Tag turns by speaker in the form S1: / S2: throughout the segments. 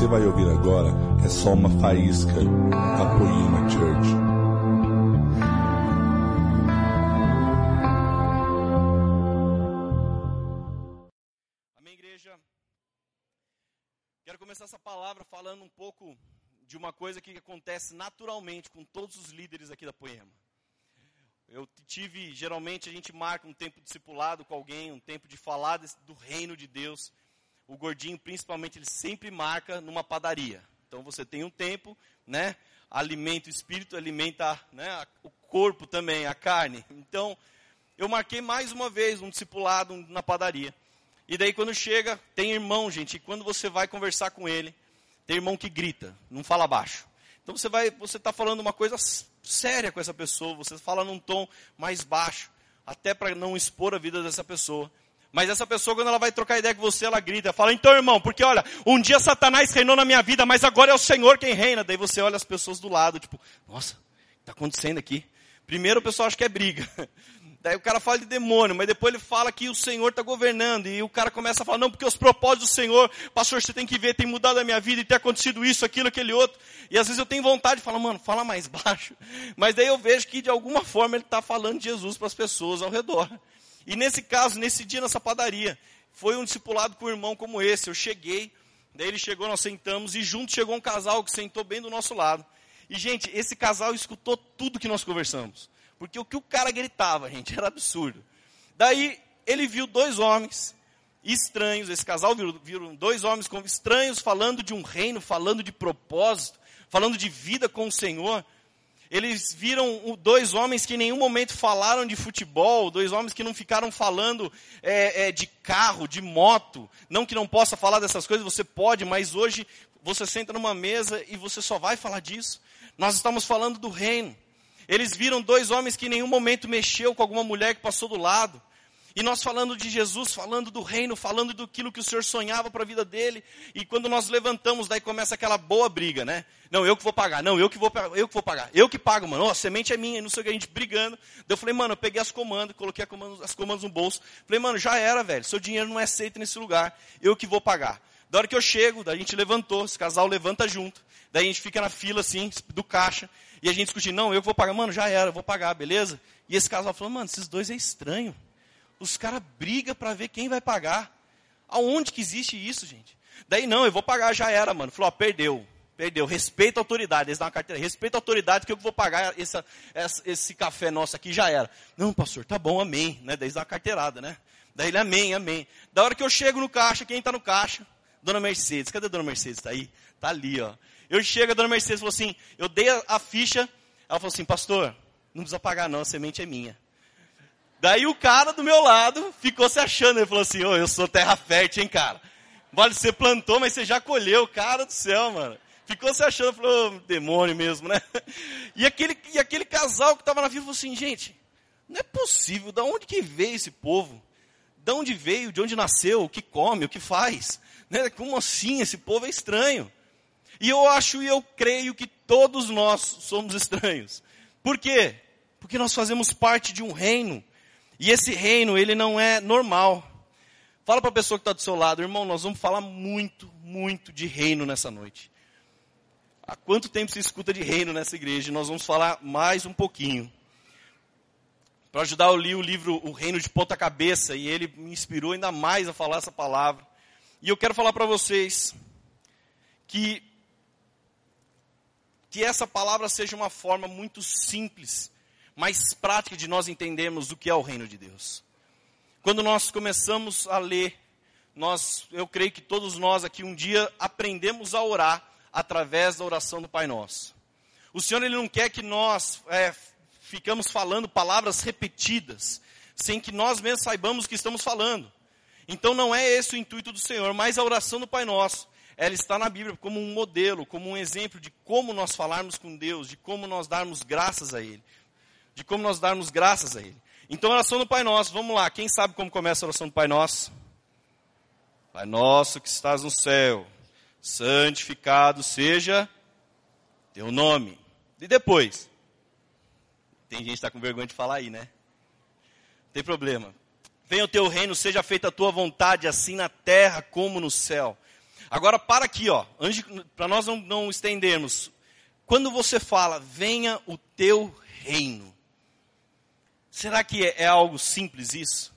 S1: você vai ouvir agora é só uma faísca da Poema Church.
S2: Amém, igreja? Quero começar essa palavra falando um pouco de uma coisa que acontece naturalmente com todos os líderes aqui da Poema. Eu tive, geralmente a gente marca um tempo discipulado com alguém, um tempo de falar do reino de Deus o gordinho, principalmente, ele sempre marca numa padaria. Então você tem um tempo, né? Alimenta o espírito, alimenta né, o corpo também, a carne. Então, eu marquei mais uma vez um discipulado na padaria. E daí quando chega, tem irmão, gente, e quando você vai conversar com ele, tem irmão que grita, não fala baixo. Então você vai, você está falando uma coisa séria com essa pessoa, você fala num tom mais baixo, até para não expor a vida dessa pessoa. Mas essa pessoa, quando ela vai trocar ideia com você, ela grita, fala, então irmão, porque olha, um dia Satanás reinou na minha vida, mas agora é o Senhor quem reina. Daí você olha as pessoas do lado, tipo, nossa, está acontecendo aqui? Primeiro o pessoal acha que é briga. Daí o cara fala de demônio, mas depois ele fala que o Senhor está governando. E o cara começa a falar, não, porque os propósitos do Senhor, pastor, você tem que ver, tem mudado a minha vida e tem acontecido isso, aquilo, aquele outro. E às vezes eu tenho vontade de falar, mano, fala mais baixo. Mas daí eu vejo que de alguma forma ele está falando de Jesus para as pessoas ao redor. E nesse caso, nesse dia, nessa padaria, foi um discipulado com um irmão como esse. Eu cheguei, daí ele chegou, nós sentamos, e junto chegou um casal que sentou bem do nosso lado. E, gente, esse casal escutou tudo que nós conversamos. Porque o que o cara gritava, gente, era absurdo. Daí, ele viu dois homens estranhos, esse casal viu, dois homens estranhos falando de um reino, falando de propósito, falando de vida com o Senhor. Eles viram dois homens que em nenhum momento falaram de futebol, dois homens que não ficaram falando é, é, de carro, de moto. Não que não possa falar dessas coisas, você pode, mas hoje você senta numa mesa e você só vai falar disso. Nós estamos falando do reino. Eles viram dois homens que em nenhum momento mexeu com alguma mulher que passou do lado. E nós falando de Jesus, falando do reino, falando do que o Senhor sonhava para a vida dele. E quando nós levantamos, daí começa aquela boa briga, né? Não, eu que vou pagar. Não, eu que vou, eu que vou pagar. Eu que pago, mano. Oh, a semente é minha, não sei o que, a gente brigando. Daí eu falei, mano, eu peguei as comandas, coloquei as comandas no bolso. Falei, mano, já era, velho. Seu dinheiro não é aceito nesse lugar. Eu que vou pagar. Da hora que eu chego, daí a gente levantou, esse casal levanta junto. Daí a gente fica na fila, assim, do caixa. E a gente discutindo, não, eu que vou pagar. Mano, já era, eu vou pagar, beleza? E esse casal falou, mano, esses dois é estranho. Os caras brigam para ver quem vai pagar. Aonde que existe isso, gente? Daí não, eu vou pagar, já era, mano. Falou, ó, perdeu. Perdeu. Respeita a autoridade. Eles dão uma carteira. Respeita a autoridade que eu vou pagar essa, essa, esse café nosso aqui, já era. Não, pastor, tá bom, amém. Né? Daí eles dão uma carteirada, né? Daí ele, amém, amém. Da hora que eu chego no caixa, quem está no caixa? Dona Mercedes. Cadê a Dona Mercedes? Está aí? Está ali, ó. Eu chego, a Dona Mercedes falou assim, eu dei a, a ficha. Ela falou assim, pastor, não precisa pagar não, a semente é minha. Daí o cara do meu lado ficou se achando. Ele falou assim: oh, eu sou terra fértil, hein, cara. Vale, você plantou, mas você já colheu. Cara do céu, mano. Ficou se achando, falou: oh, demônio mesmo, né? E aquele, e aquele casal que estava na fila falou assim: gente, não é possível. Da onde que veio esse povo? De onde veio? De onde nasceu? O que come? O que faz? Né? Como assim? Esse povo é estranho. E eu acho e eu creio que todos nós somos estranhos. Por quê? Porque nós fazemos parte de um reino e esse reino, ele não é normal. Fala para a pessoa que está do seu lado, irmão, nós vamos falar muito, muito de reino nessa noite. Há quanto tempo se escuta de reino nessa igreja? Nós vamos falar mais um pouquinho. Para ajudar, eu li o livro O Reino de Ponta Cabeça e ele me inspirou ainda mais a falar essa palavra. E eu quero falar para vocês que que essa palavra seja uma forma muito simples mais prática de nós entendermos o que é o reino de Deus. Quando nós começamos a ler, nós, eu creio que todos nós aqui um dia aprendemos a orar através da oração do Pai Nosso. O Senhor ele não quer que nós é, ficamos falando palavras repetidas, sem que nós mesmos saibamos o que estamos falando. Então não é esse o intuito do Senhor, mas a oração do Pai Nosso, ela está na Bíblia como um modelo, como um exemplo de como nós falarmos com Deus, de como nós darmos graças a Ele de como nós darmos graças a Ele. Então, oração do Pai Nosso, vamos lá. Quem sabe como começa a oração do Pai Nosso? Pai Nosso que estás no céu, santificado seja teu nome. E depois? Tem gente que está com vergonha de falar aí, né? Não tem problema. Venha o teu reino, seja feita a tua vontade, assim na terra como no céu. Agora para aqui, ó, para nós não, não estendermos. Quando você fala, venha o teu reino. Será que é, é algo simples isso?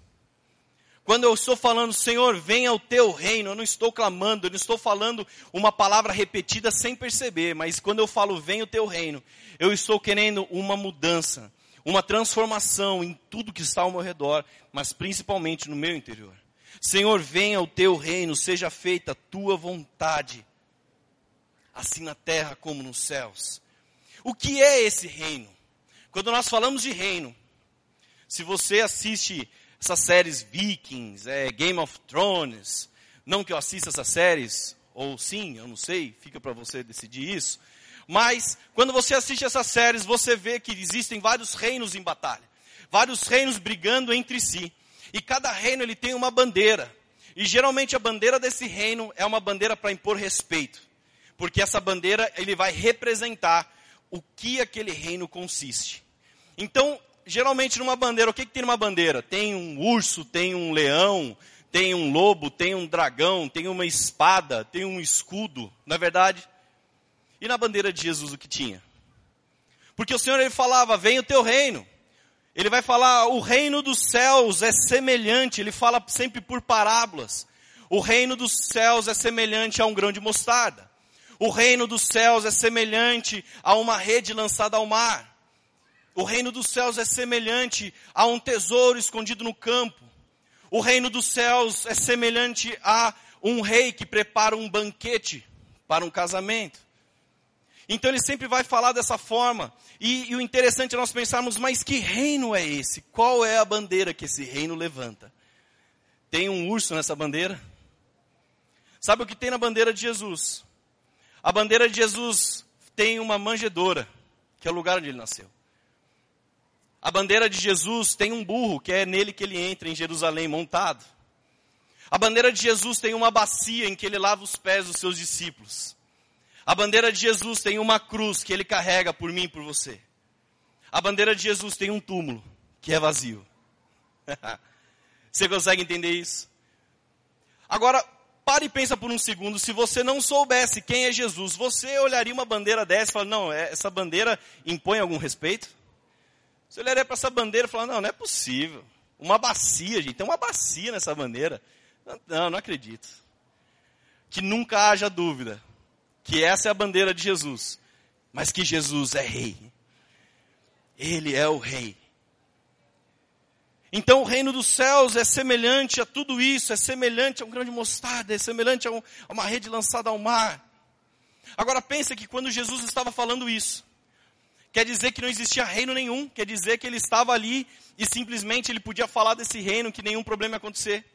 S2: Quando eu estou falando, Senhor, venha o teu reino, eu não estou clamando, eu não estou falando uma palavra repetida sem perceber, mas quando eu falo, venha o teu reino, eu estou querendo uma mudança, uma transformação em tudo que está ao meu redor, mas principalmente no meu interior. Senhor, venha o teu reino, seja feita a tua vontade, assim na terra como nos céus. O que é esse reino? Quando nós falamos de reino, se você assiste essas séries Vikings, é, Game of Thrones. Não que eu assista essas séries, ou sim, eu não sei, fica para você decidir isso. Mas quando você assiste essas séries, você vê que existem vários reinos em batalha, vários reinos brigando entre si. E cada reino ele tem uma bandeira. E geralmente a bandeira desse reino é uma bandeira para impor respeito, porque essa bandeira ele vai representar o que aquele reino consiste. Então, geralmente numa bandeira, o que, que tem numa bandeira? Tem um urso, tem um leão, tem um lobo, tem um dragão, tem uma espada, tem um escudo, não é verdade? E na bandeira de Jesus o que tinha? Porque o Senhor ele falava: "Vem o teu reino". Ele vai falar: "O reino dos céus é semelhante", ele fala sempre por parábolas. O reino dos céus é semelhante a um grão de mostarda. O reino dos céus é semelhante a uma rede lançada ao mar. O reino dos céus é semelhante a um tesouro escondido no campo. O reino dos céus é semelhante a um rei que prepara um banquete para um casamento. Então ele sempre vai falar dessa forma. E, e, o interessante é nós pensarmos, mas que reino é esse? Qual é a bandeira que esse reino levanta? Tem um urso nessa bandeira? Sabe o que tem na bandeira de Jesus? A bandeira de Jesus tem uma manjedoura, que é o lugar onde ele nasceu. A bandeira de Jesus tem um burro, que é nele que ele entra em Jerusalém montado. A bandeira de Jesus tem uma bacia em que ele lava os pés dos seus discípulos. A bandeira de Jesus tem uma cruz que ele carrega por mim e por você. A bandeira de Jesus tem um túmulo que é vazio. você consegue entender isso? Agora, pare e pensa por um segundo, se você não soubesse quem é Jesus, você olharia uma bandeira dessa e fala, não, é, essa bandeira impõe algum respeito? Você olharia para essa bandeira e falaria, não, não é possível. Uma bacia, gente, tem uma bacia nessa bandeira. Não, não acredito. Que nunca haja dúvida que essa é a bandeira de Jesus, mas que Jesus é rei. Ele é o rei. Então o reino dos céus é semelhante a tudo isso, é semelhante a um grande mostarda, é semelhante a, um, a uma rede lançada ao mar. Agora pensa que quando Jesus estava falando isso, quer dizer que não existia reino nenhum, quer dizer que ele estava ali e simplesmente ele podia falar desse reino que nenhum problema ia acontecer.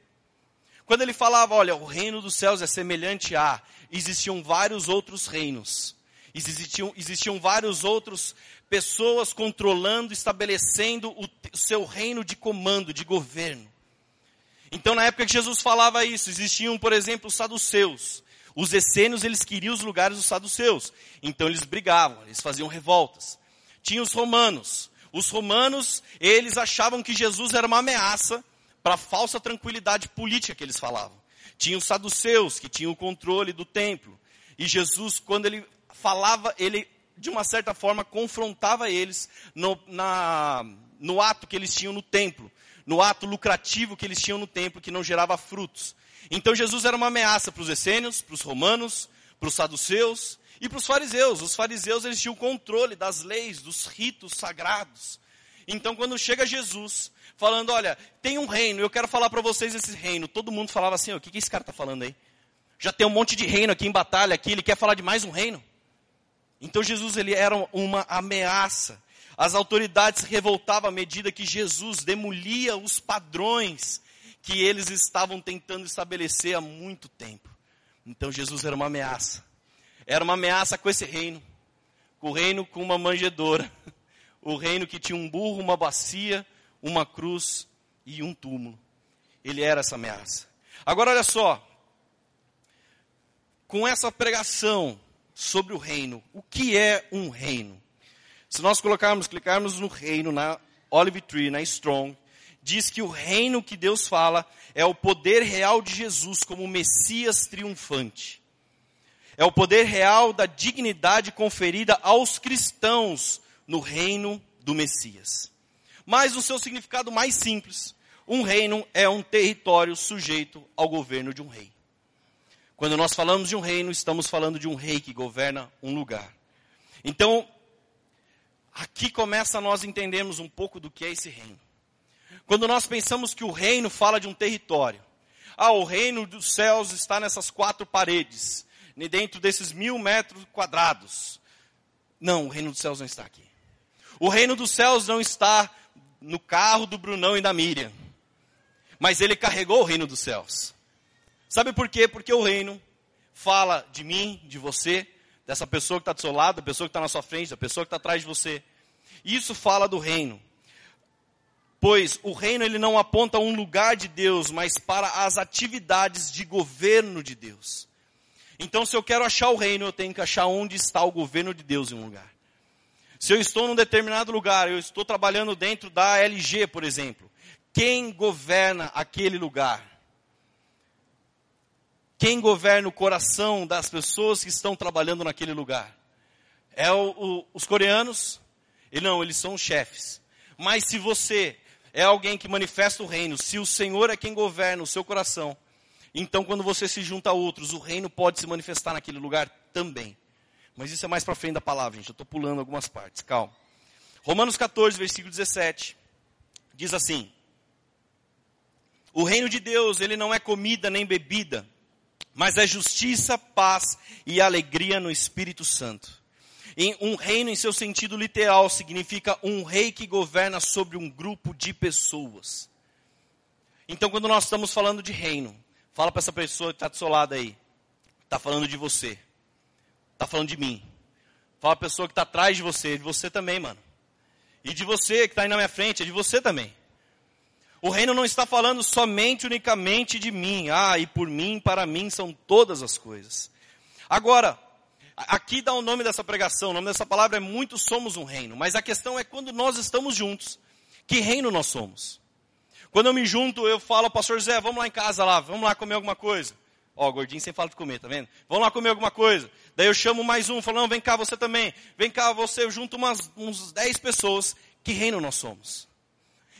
S2: Quando ele falava, olha, o reino dos céus é semelhante a, existiam vários outros reinos. Existiam, existiam vários outros pessoas controlando, estabelecendo o, o seu reino de comando, de governo. Então, na época que Jesus falava isso, existiam, por exemplo, os saduceus. Os essênios, eles queriam os lugares dos saduceus. Então, eles brigavam, eles faziam revoltas. Tinha os romanos. Os romanos, eles achavam que Jesus era uma ameaça para a falsa tranquilidade política que eles falavam. Tinha os saduceus, que tinham o controle do templo. E Jesus, quando ele falava, ele, de uma certa forma, confrontava eles no, na, no ato que eles tinham no templo. No ato lucrativo que eles tinham no templo, que não gerava frutos. Então Jesus era uma ameaça para os essênios, para os romanos, para os saduceus e para os fariseus. Os fariseus eles tinham controle das leis, dos ritos sagrados. Então quando chega Jesus falando, olha, tem um reino, eu quero falar para vocês esse reino. Todo mundo falava assim, o que, que esse cara está falando aí? Já tem um monte de reino aqui em batalha, aqui, ele quer falar de mais um reino. Então Jesus ele era uma ameaça. As autoridades se revoltavam à medida que Jesus demolia os padrões que eles estavam tentando estabelecer há muito tempo. Então Jesus era uma ameaça. Era uma ameaça com esse reino. O reino com uma manjedoura. O reino que tinha um burro, uma bacia, uma cruz e um túmulo. Ele era essa ameaça. Agora olha só. Com essa pregação sobre o reino, o que é um reino? Se nós colocarmos, clicarmos no reino, na Olive Tree, na Strong, diz que o reino que Deus fala é o poder real de Jesus como Messias triunfante. É o poder real da dignidade conferida aos cristãos no reino do Messias. Mas o seu significado mais simples, um reino é um território sujeito ao governo de um rei. Quando nós falamos de um reino, estamos falando de um rei que governa um lugar. Então, aqui começa nós entendemos um pouco do que é esse reino. Quando nós pensamos que o reino fala de um território, ah, o reino dos céus está nessas quatro paredes, dentro desses mil metros quadrados. Não, o reino dos céus não está aqui. O reino dos céus não está no carro do Brunão e da Miriam. Mas ele carregou o reino dos céus. Sabe por quê? Porque o reino fala de mim, de você, dessa pessoa que está do seu lado, da pessoa que está na sua frente, da pessoa que está atrás de você. Isso fala do reino. Pois o reino ele não aponta um lugar de Deus, mas para as atividades de governo de Deus. Então, se eu quero achar o reino, eu tenho que achar onde está o governo de Deus em um lugar. Se eu estou num determinado lugar, eu estou trabalhando dentro da LG, por exemplo, quem governa aquele lugar? Quem governa o coração das pessoas que estão trabalhando naquele lugar? É o, o, os coreanos? E não, eles são os chefes. Mas se você é alguém que manifesta o reino, se o Senhor é quem governa o seu coração, então quando você se junta a outros, o reino pode se manifestar naquele lugar também. Mas isso é mais para frente da palavra, gente. Eu estou pulando algumas partes, calma. Romanos 14, versículo 17, diz assim: O reino de Deus, ele não é comida nem bebida, mas é justiça, paz e alegria no Espírito Santo. Em um reino, em seu sentido literal, significa um rei que governa sobre um grupo de pessoas. Então, quando nós estamos falando de reino, fala para essa pessoa que está do seu lado aí. Está falando de você. Está falando de mim. Fala para a pessoa que está atrás de você, de você também, mano. E de você que está aí na minha frente, é de você também. O reino não está falando somente, unicamente de mim. Ah, e por mim, para mim são todas as coisas. Agora, Aqui dá o nome dessa pregação, o nome dessa palavra é muito somos um reino. Mas a questão é quando nós estamos juntos, que reino nós somos? Quando eu me junto, eu falo, pastor Zé, vamos lá em casa lá, vamos lá comer alguma coisa. Ó, gordinho sem fala de comer, tá vendo? Vamos lá comer alguma coisa. Daí eu chamo mais um, falo, não, vem cá você também. Vem cá você, eu junto umas, uns 10 pessoas. Que reino nós somos?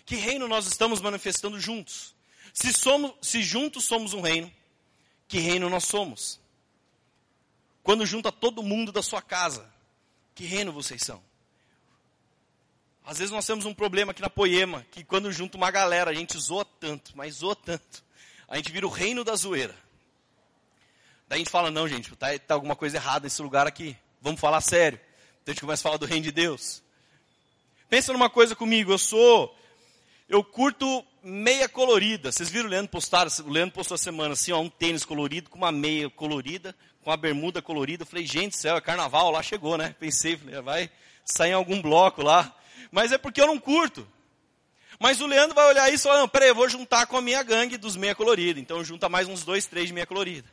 S2: Que reino nós estamos manifestando juntos? Se, somos, se juntos somos um reino, que reino nós somos? Quando junta todo mundo da sua casa, que reino vocês são? Às vezes nós temos um problema aqui na Poema, que quando junta uma galera, a gente zoa tanto, mas zoa tanto. A gente vira o reino da zoeira. Daí a gente fala, não gente, tá, tá alguma coisa errada nesse lugar aqui. Vamos falar sério. Então a gente começa a falar do reino de Deus. Pensa numa coisa comigo, eu sou, eu curto meia colorida. Vocês viram o Leandro postar, o Leandro postou a semana assim, ó, um tênis colorido com uma meia colorida, com a bermuda colorida. falei, gente, céu, é carnaval, lá chegou, né? Pensei, falei, vai sair em algum bloco lá. Mas é porque eu não curto. Mas o Leandro vai olhar isso e falar, não, peraí, eu vou juntar com a minha gangue dos meia colorida. Então junta mais uns dois, três de meia colorida.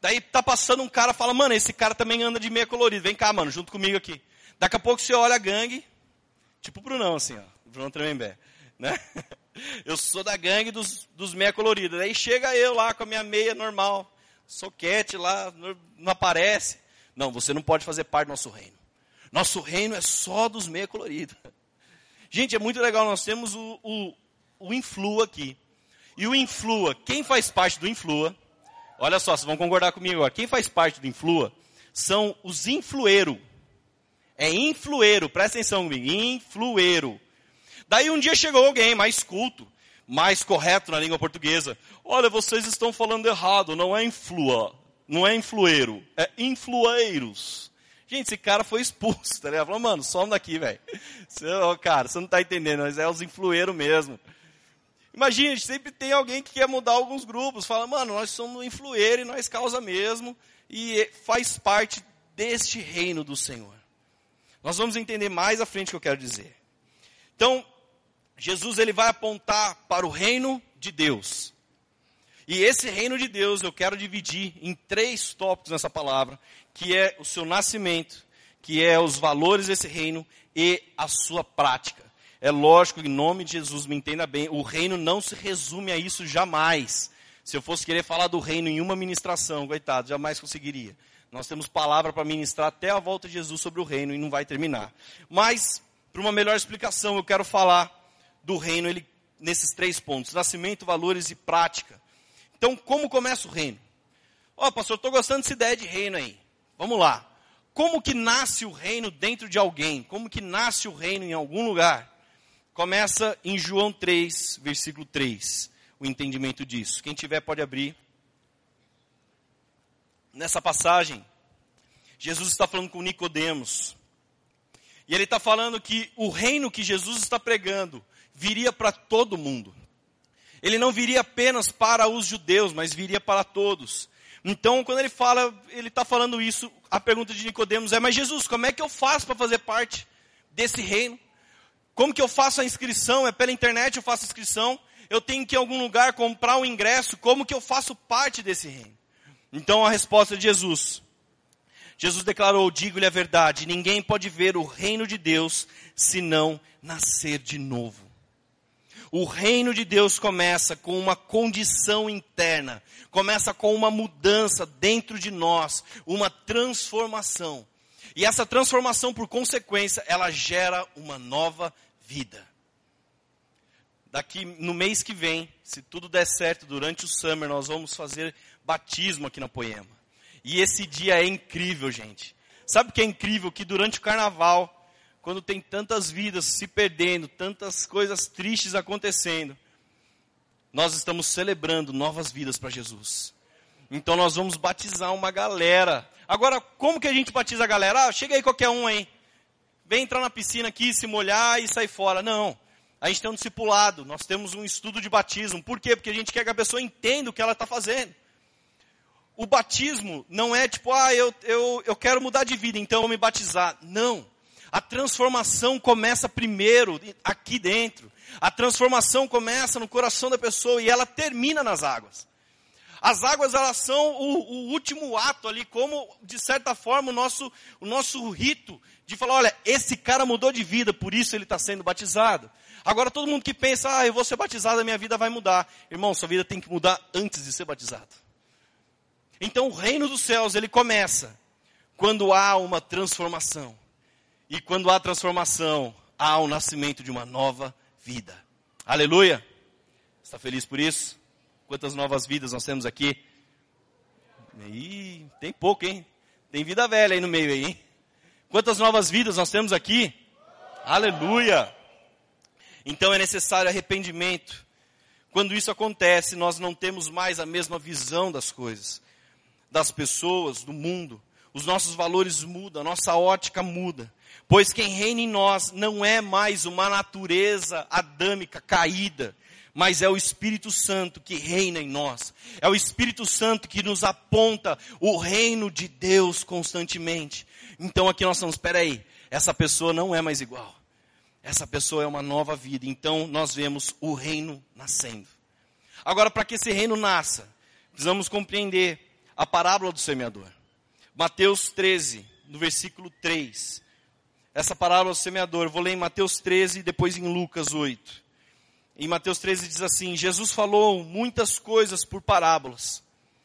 S2: Daí tá passando um cara fala, mano, esse cara também anda de meia colorida. Vem cá, mano, junto comigo aqui. Daqui a pouco você olha a gangue, tipo o Brunão, assim, ó. Bruno Tremembé, né? Eu sou da gangue dos, dos meia coloridos. Daí chega eu lá com a minha meia normal soquete lá, não aparece. Não, você não pode fazer parte do nosso reino. Nosso reino é só dos meia coloridos. Gente, é muito legal, nós temos o, o, o Influa aqui. E o Influa, quem faz parte do Influa, olha só, vocês vão concordar comigo agora, quem faz parte do Influa são os influeiro. É influeiro, presta atenção comigo, influeiro. Daí um dia chegou alguém mais culto, mais correto na língua portuguesa. Olha, vocês estão falando errado, não é influa, não é influeiro, é influeiros. Gente, esse cara foi expulso, tá ligado? Falou, mano, some daqui, velho. Cara, você não tá entendendo, mas é os influeiros mesmo. Imagina, sempre tem alguém que quer mudar alguns grupos. Fala, mano, nós somos influeiro e nós causa mesmo. E faz parte deste reino do Senhor. Nós vamos entender mais à frente o que eu quero dizer. Então, Jesus ele vai apontar para o reino de Deus. E esse reino de Deus eu quero dividir em três tópicos nessa palavra, que é o seu nascimento, que é os valores desse reino e a sua prática. É lógico, em nome de Jesus, me entenda bem, o reino não se resume a isso jamais. Se eu fosse querer falar do reino em uma ministração, coitado, jamais conseguiria. Nós temos palavra para ministrar até a volta de Jesus sobre o reino e não vai terminar. Mas, para uma melhor explicação, eu quero falar do reino ele, nesses três pontos: nascimento, valores e prática. Então, como começa o reino? Ó, oh, pastor, estou gostando dessa ideia de reino aí. Vamos lá. Como que nasce o reino dentro de alguém? Como que nasce o reino em algum lugar? Começa em João 3, versículo 3, o entendimento disso. Quem tiver pode abrir. Nessa passagem, Jesus está falando com Nicodemos. E ele está falando que o reino que Jesus está pregando viria para todo mundo. Ele não viria apenas para os judeus, mas viria para todos. Então, quando ele fala, ele está falando isso, a pergunta de Nicodemos é, mas Jesus, como é que eu faço para fazer parte desse reino? Como que eu faço a inscrição? É pela internet eu faço a inscrição? Eu tenho que ir em algum lugar comprar o um ingresso? Como que eu faço parte desse reino? Então a resposta de Jesus. Jesus declarou: Digo-lhe a verdade, ninguém pode ver o reino de Deus se não nascer de novo. O reino de Deus começa com uma condição interna, começa com uma mudança dentro de nós, uma transformação. E essa transformação, por consequência, ela gera uma nova vida. Daqui no mês que vem, se tudo der certo, durante o summer, nós vamos fazer batismo aqui na Poema. E esse dia é incrível, gente. Sabe o que é incrível? Que durante o carnaval, quando tem tantas vidas se perdendo, tantas coisas tristes acontecendo, nós estamos celebrando novas vidas para Jesus. Então nós vamos batizar uma galera. Agora, como que a gente batiza a galera? Ah, chega aí qualquer um aí. Vem entrar na piscina aqui, se molhar e sair fora. Não. A gente tem um discipulado, nós temos um estudo de batismo. Por quê? Porque a gente quer que a pessoa entenda o que ela está fazendo. O batismo não é tipo, ah, eu, eu, eu quero mudar de vida, então eu vou me batizar. Não. A transformação começa primeiro aqui dentro. A transformação começa no coração da pessoa e ela termina nas águas. As águas elas são o, o, último ato ali, como de certa forma o nosso, o nosso rito de falar, olha, esse cara mudou de vida, por isso ele está sendo batizado. Agora todo mundo que pensa, ah, eu vou ser batizado, a minha vida vai mudar. Irmão, sua vida tem que mudar antes de ser batizado. Então o reino dos céus, ele começa quando há uma transformação. E quando há transformação, há o nascimento de uma nova vida. Aleluia! Está feliz por isso? Quantas novas vidas nós temos aqui? Ih, tem pouco, hein? Tem vida velha aí no meio aí, hein? Quantas novas vidas nós temos aqui? Aleluia! Então é necessário arrependimento. Quando isso acontece, nós não temos mais a mesma visão das coisas, das pessoas, do mundo. Os nossos valores mudam, a nossa ótica muda. Pois quem reina em nós não é mais uma natureza adâmica caída, mas é o Espírito Santo que reina em nós. É o Espírito Santo que nos aponta o reino de Deus constantemente. Então aqui nós estamos, espera aí, essa pessoa não é mais igual. Essa pessoa é uma nova vida. Então nós vemos o reino nascendo. Agora, para que esse reino nasça, precisamos compreender a parábola do semeador. Mateus 13, no versículo 3 essa parábola do semeador. Eu vou ler em Mateus 13 e depois em Lucas 8. Em Mateus 13 diz assim: Jesus falou muitas coisas por parábolas,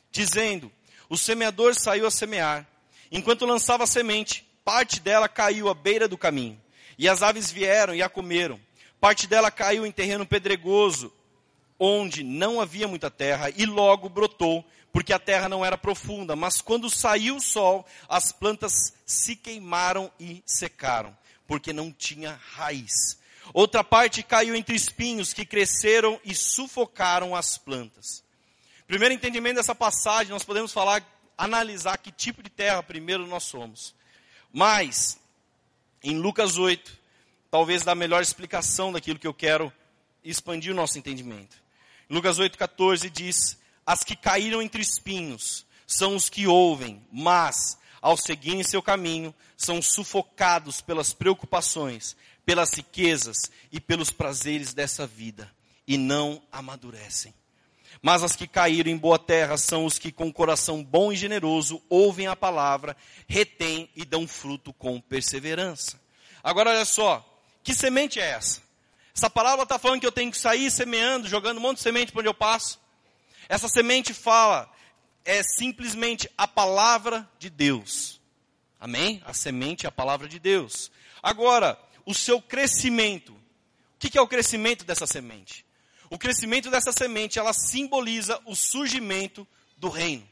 S2: dizendo: O semeador saiu a semear. Enquanto lançava a semente, parte dela caiu à beira do caminho, e as aves vieram e a comeram. Parte dela caiu em terreno pedregoso, onde não havia muita terra, e logo brotou, porque a terra não era profunda, mas quando saiu o sol, as plantas se queimaram e secaram, porque não tinha raiz. Outra parte caiu entre espinhos que cresceram e sufocaram as plantas. Primeiro entendimento dessa passagem, nós podemos falar, analisar que tipo de terra primeiro nós somos. Mas, em Lucas 8, talvez dá a melhor explicação daquilo que eu quero expandir o nosso entendimento. Lucas 8,14 diz: As que caíram entre espinhos são os que ouvem, mas, ao seguirem seu caminho, são sufocados pelas preocupações, pelas riquezas e pelos prazeres dessa vida, e não amadurecem. Mas as que caíram em boa terra são os que, com coração bom e generoso, ouvem a palavra, retêm e dão fruto com perseverança. Agora, olha só, que semente é essa? Essa palavra está falando que eu tenho que sair semeando, jogando um monte de semente para onde eu passo. Essa semente fala é simplesmente a palavra de Deus. Amém? A semente é a palavra de Deus. Agora, o seu crescimento. O que é o crescimento dessa semente? O crescimento dessa semente, ela simboliza o surgimento do reino.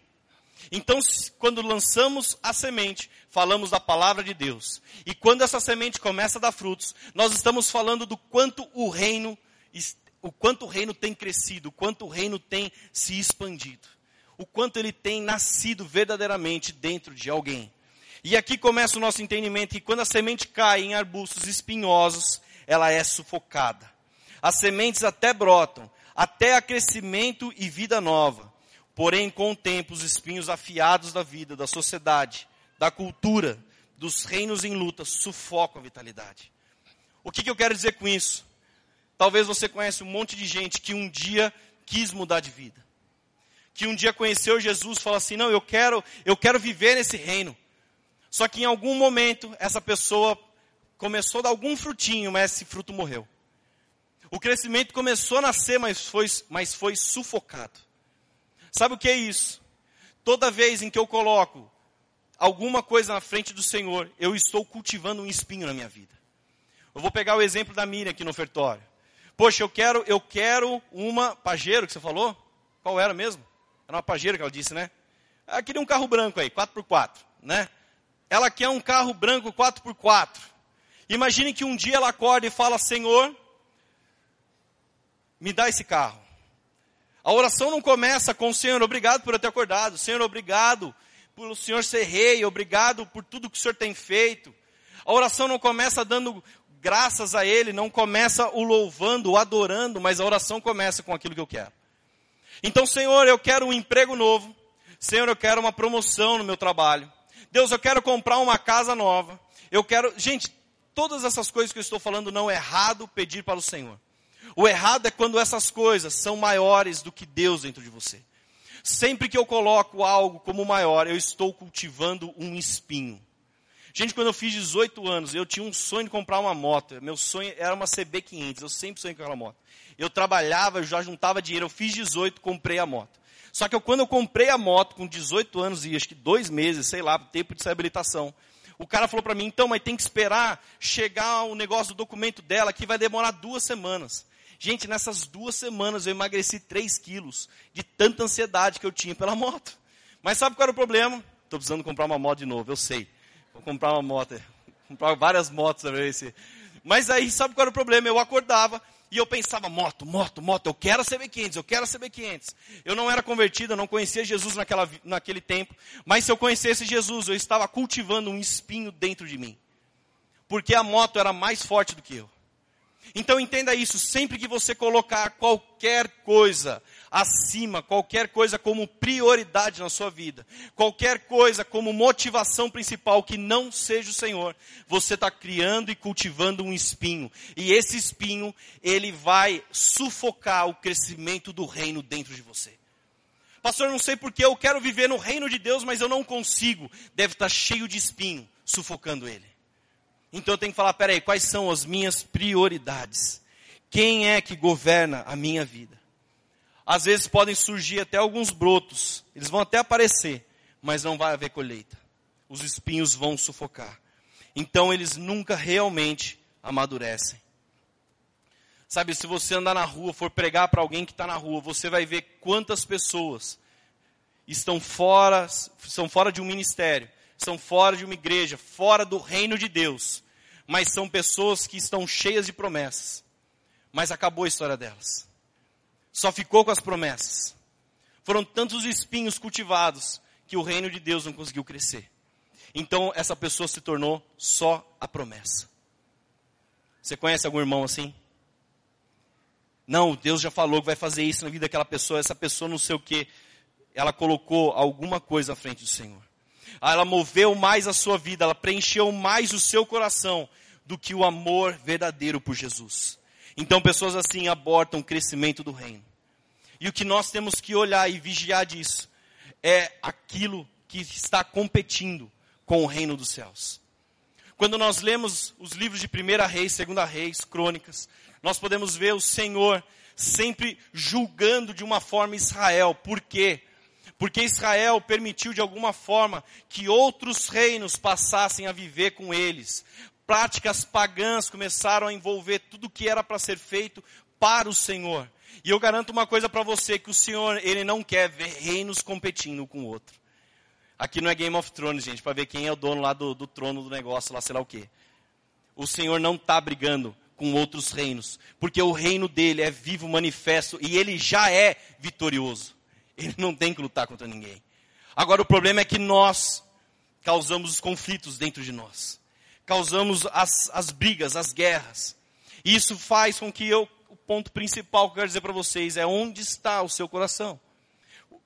S2: Então, quando lançamos a semente, falamos da palavra de Deus. E quando essa semente começa a dar frutos, nós estamos falando do quanto o reino, o quanto o reino tem crescido, o quanto o reino tem se expandido, o quanto ele tem nascido verdadeiramente dentro de alguém. E aqui começa o nosso entendimento que quando a semente cai em arbustos espinhosos, ela é sufocada. As sementes até brotam, até a crescimento e vida nova. Porém, com o tempo, os espinhos afiados da vida, da sociedade, da cultura, dos reinos em luta, sufocam a vitalidade. O que, que eu quero dizer com isso? Talvez você conheça um monte de gente que um dia quis mudar de vida. Que um dia conheceu Jesus e falou assim: "Não, eu quero, eu quero viver nesse reino". Só que em algum momento essa pessoa começou a dar algum frutinho, mas esse fruto morreu. O crescimento começou a nascer, mas foi, mas foi sufocado. Sabe o que é isso? Toda vez em que eu coloco alguma coisa na frente do Senhor, eu estou cultivando um espinho na minha vida. Eu vou pegar o exemplo da Miriam aqui no ofertório. Poxa, eu quero, eu quero uma Pajero que você falou? Qual era mesmo? Era uma Pajero que ela disse, né? Ela queria um carro branco aí, 4x4, né? Ela quer um carro branco 4x4. Imagine que um dia ela acorda e fala: Senhor, me dá esse carro. A oração não começa com o Senhor, obrigado por eu ter acordado. Senhor, obrigado por o Senhor ser rei, obrigado por tudo que o Senhor tem feito. A oração não começa dando graças a Ele, não começa o louvando, o adorando, mas a oração começa com aquilo que eu quero. Então, Senhor, eu quero um emprego novo. Senhor, eu quero uma promoção no meu trabalho. Deus, eu quero comprar uma casa nova. Eu quero. Gente, todas essas coisas que eu estou falando não é errado pedir para o Senhor. O errado é quando essas coisas são maiores do que Deus dentro de você. Sempre que eu coloco algo como maior, eu estou cultivando um espinho. Gente, quando eu fiz 18 anos, eu tinha um sonho de comprar uma moto. Meu sonho era uma CB500. Eu sempre sonhei com aquela moto. Eu trabalhava, eu já juntava dinheiro. Eu fiz 18, comprei a moto. Só que eu, quando eu comprei a moto com 18 anos e acho que dois meses, sei lá, tempo de habilitação, o cara falou para mim, então, mas tem que esperar chegar o negócio do documento dela, que vai demorar duas semanas. Gente, nessas duas semanas eu emagreci 3 quilos de tanta ansiedade que eu tinha pela moto. Mas sabe qual era o problema? Estou precisando comprar uma moto de novo, eu sei. Vou comprar uma moto, comprar várias motos. Mas aí, sabe qual era o problema? Eu acordava e eu pensava, moto, moto, moto, eu quero a CB500, eu quero a CB500. Eu não era convertido, eu não conhecia Jesus naquela, naquele tempo. Mas se eu conhecesse Jesus, eu estava cultivando um espinho dentro de mim. Porque a moto era mais forte do que eu. Então entenda isso, sempre que você colocar qualquer coisa acima, qualquer coisa como prioridade na sua vida, qualquer coisa como motivação principal que não seja o Senhor, você está criando e cultivando um espinho. E esse espinho, ele vai sufocar o crescimento do reino dentro de você. Pastor, não sei porque eu quero viver no reino de Deus, mas eu não consigo. Deve estar tá cheio de espinho, sufocando ele. Então eu tenho que falar, peraí, quais são as minhas prioridades? Quem é que governa a minha vida? Às vezes podem surgir até alguns brotos, eles vão até aparecer, mas não vai haver colheita. Os espinhos vão sufocar. Então eles nunca realmente amadurecem. Sabe, se você andar na rua, for pregar para alguém que está na rua, você vai ver quantas pessoas estão fora, são fora de um ministério, são fora de uma igreja, fora do reino de Deus, mas são pessoas que estão cheias de promessas. Mas acabou a história delas. Só ficou com as promessas. Foram tantos espinhos cultivados que o reino de Deus não conseguiu crescer. Então essa pessoa se tornou só a promessa. Você conhece algum irmão assim? Não, Deus já falou que vai fazer isso na vida daquela pessoa, essa pessoa não sei o que. Ela colocou alguma coisa à frente do Senhor. Ela moveu mais a sua vida, ela preencheu mais o seu coração do que o amor verdadeiro por Jesus. Então pessoas assim abortam o crescimento do reino. E o que nós temos que olhar e vigiar disso é aquilo que está competindo com o reino dos céus. Quando nós lemos os livros de Primeira Reis, Segunda Reis, Crônicas, nós podemos ver o Senhor sempre julgando de uma forma Israel. Por quê? Porque Israel permitiu de alguma forma que outros reinos passassem a viver com eles. Práticas pagãs começaram a envolver tudo que era para ser feito para o Senhor. E eu garanto uma coisa para você, que o Senhor, Ele não quer ver reinos competindo com o outro. Aqui não é Game of Thrones, gente, para ver quem é o dono lá do, do trono do negócio, lá sei lá o quê. O Senhor não está brigando com outros reinos, porque o reino dele é vivo, manifesto, e ele já é vitorioso. Ele não tem que lutar contra ninguém. Agora o problema é que nós causamos os conflitos dentro de nós. Causamos as, as brigas, as guerras. E isso faz com que eu, o ponto principal que eu quero dizer para vocês é onde está o seu coração.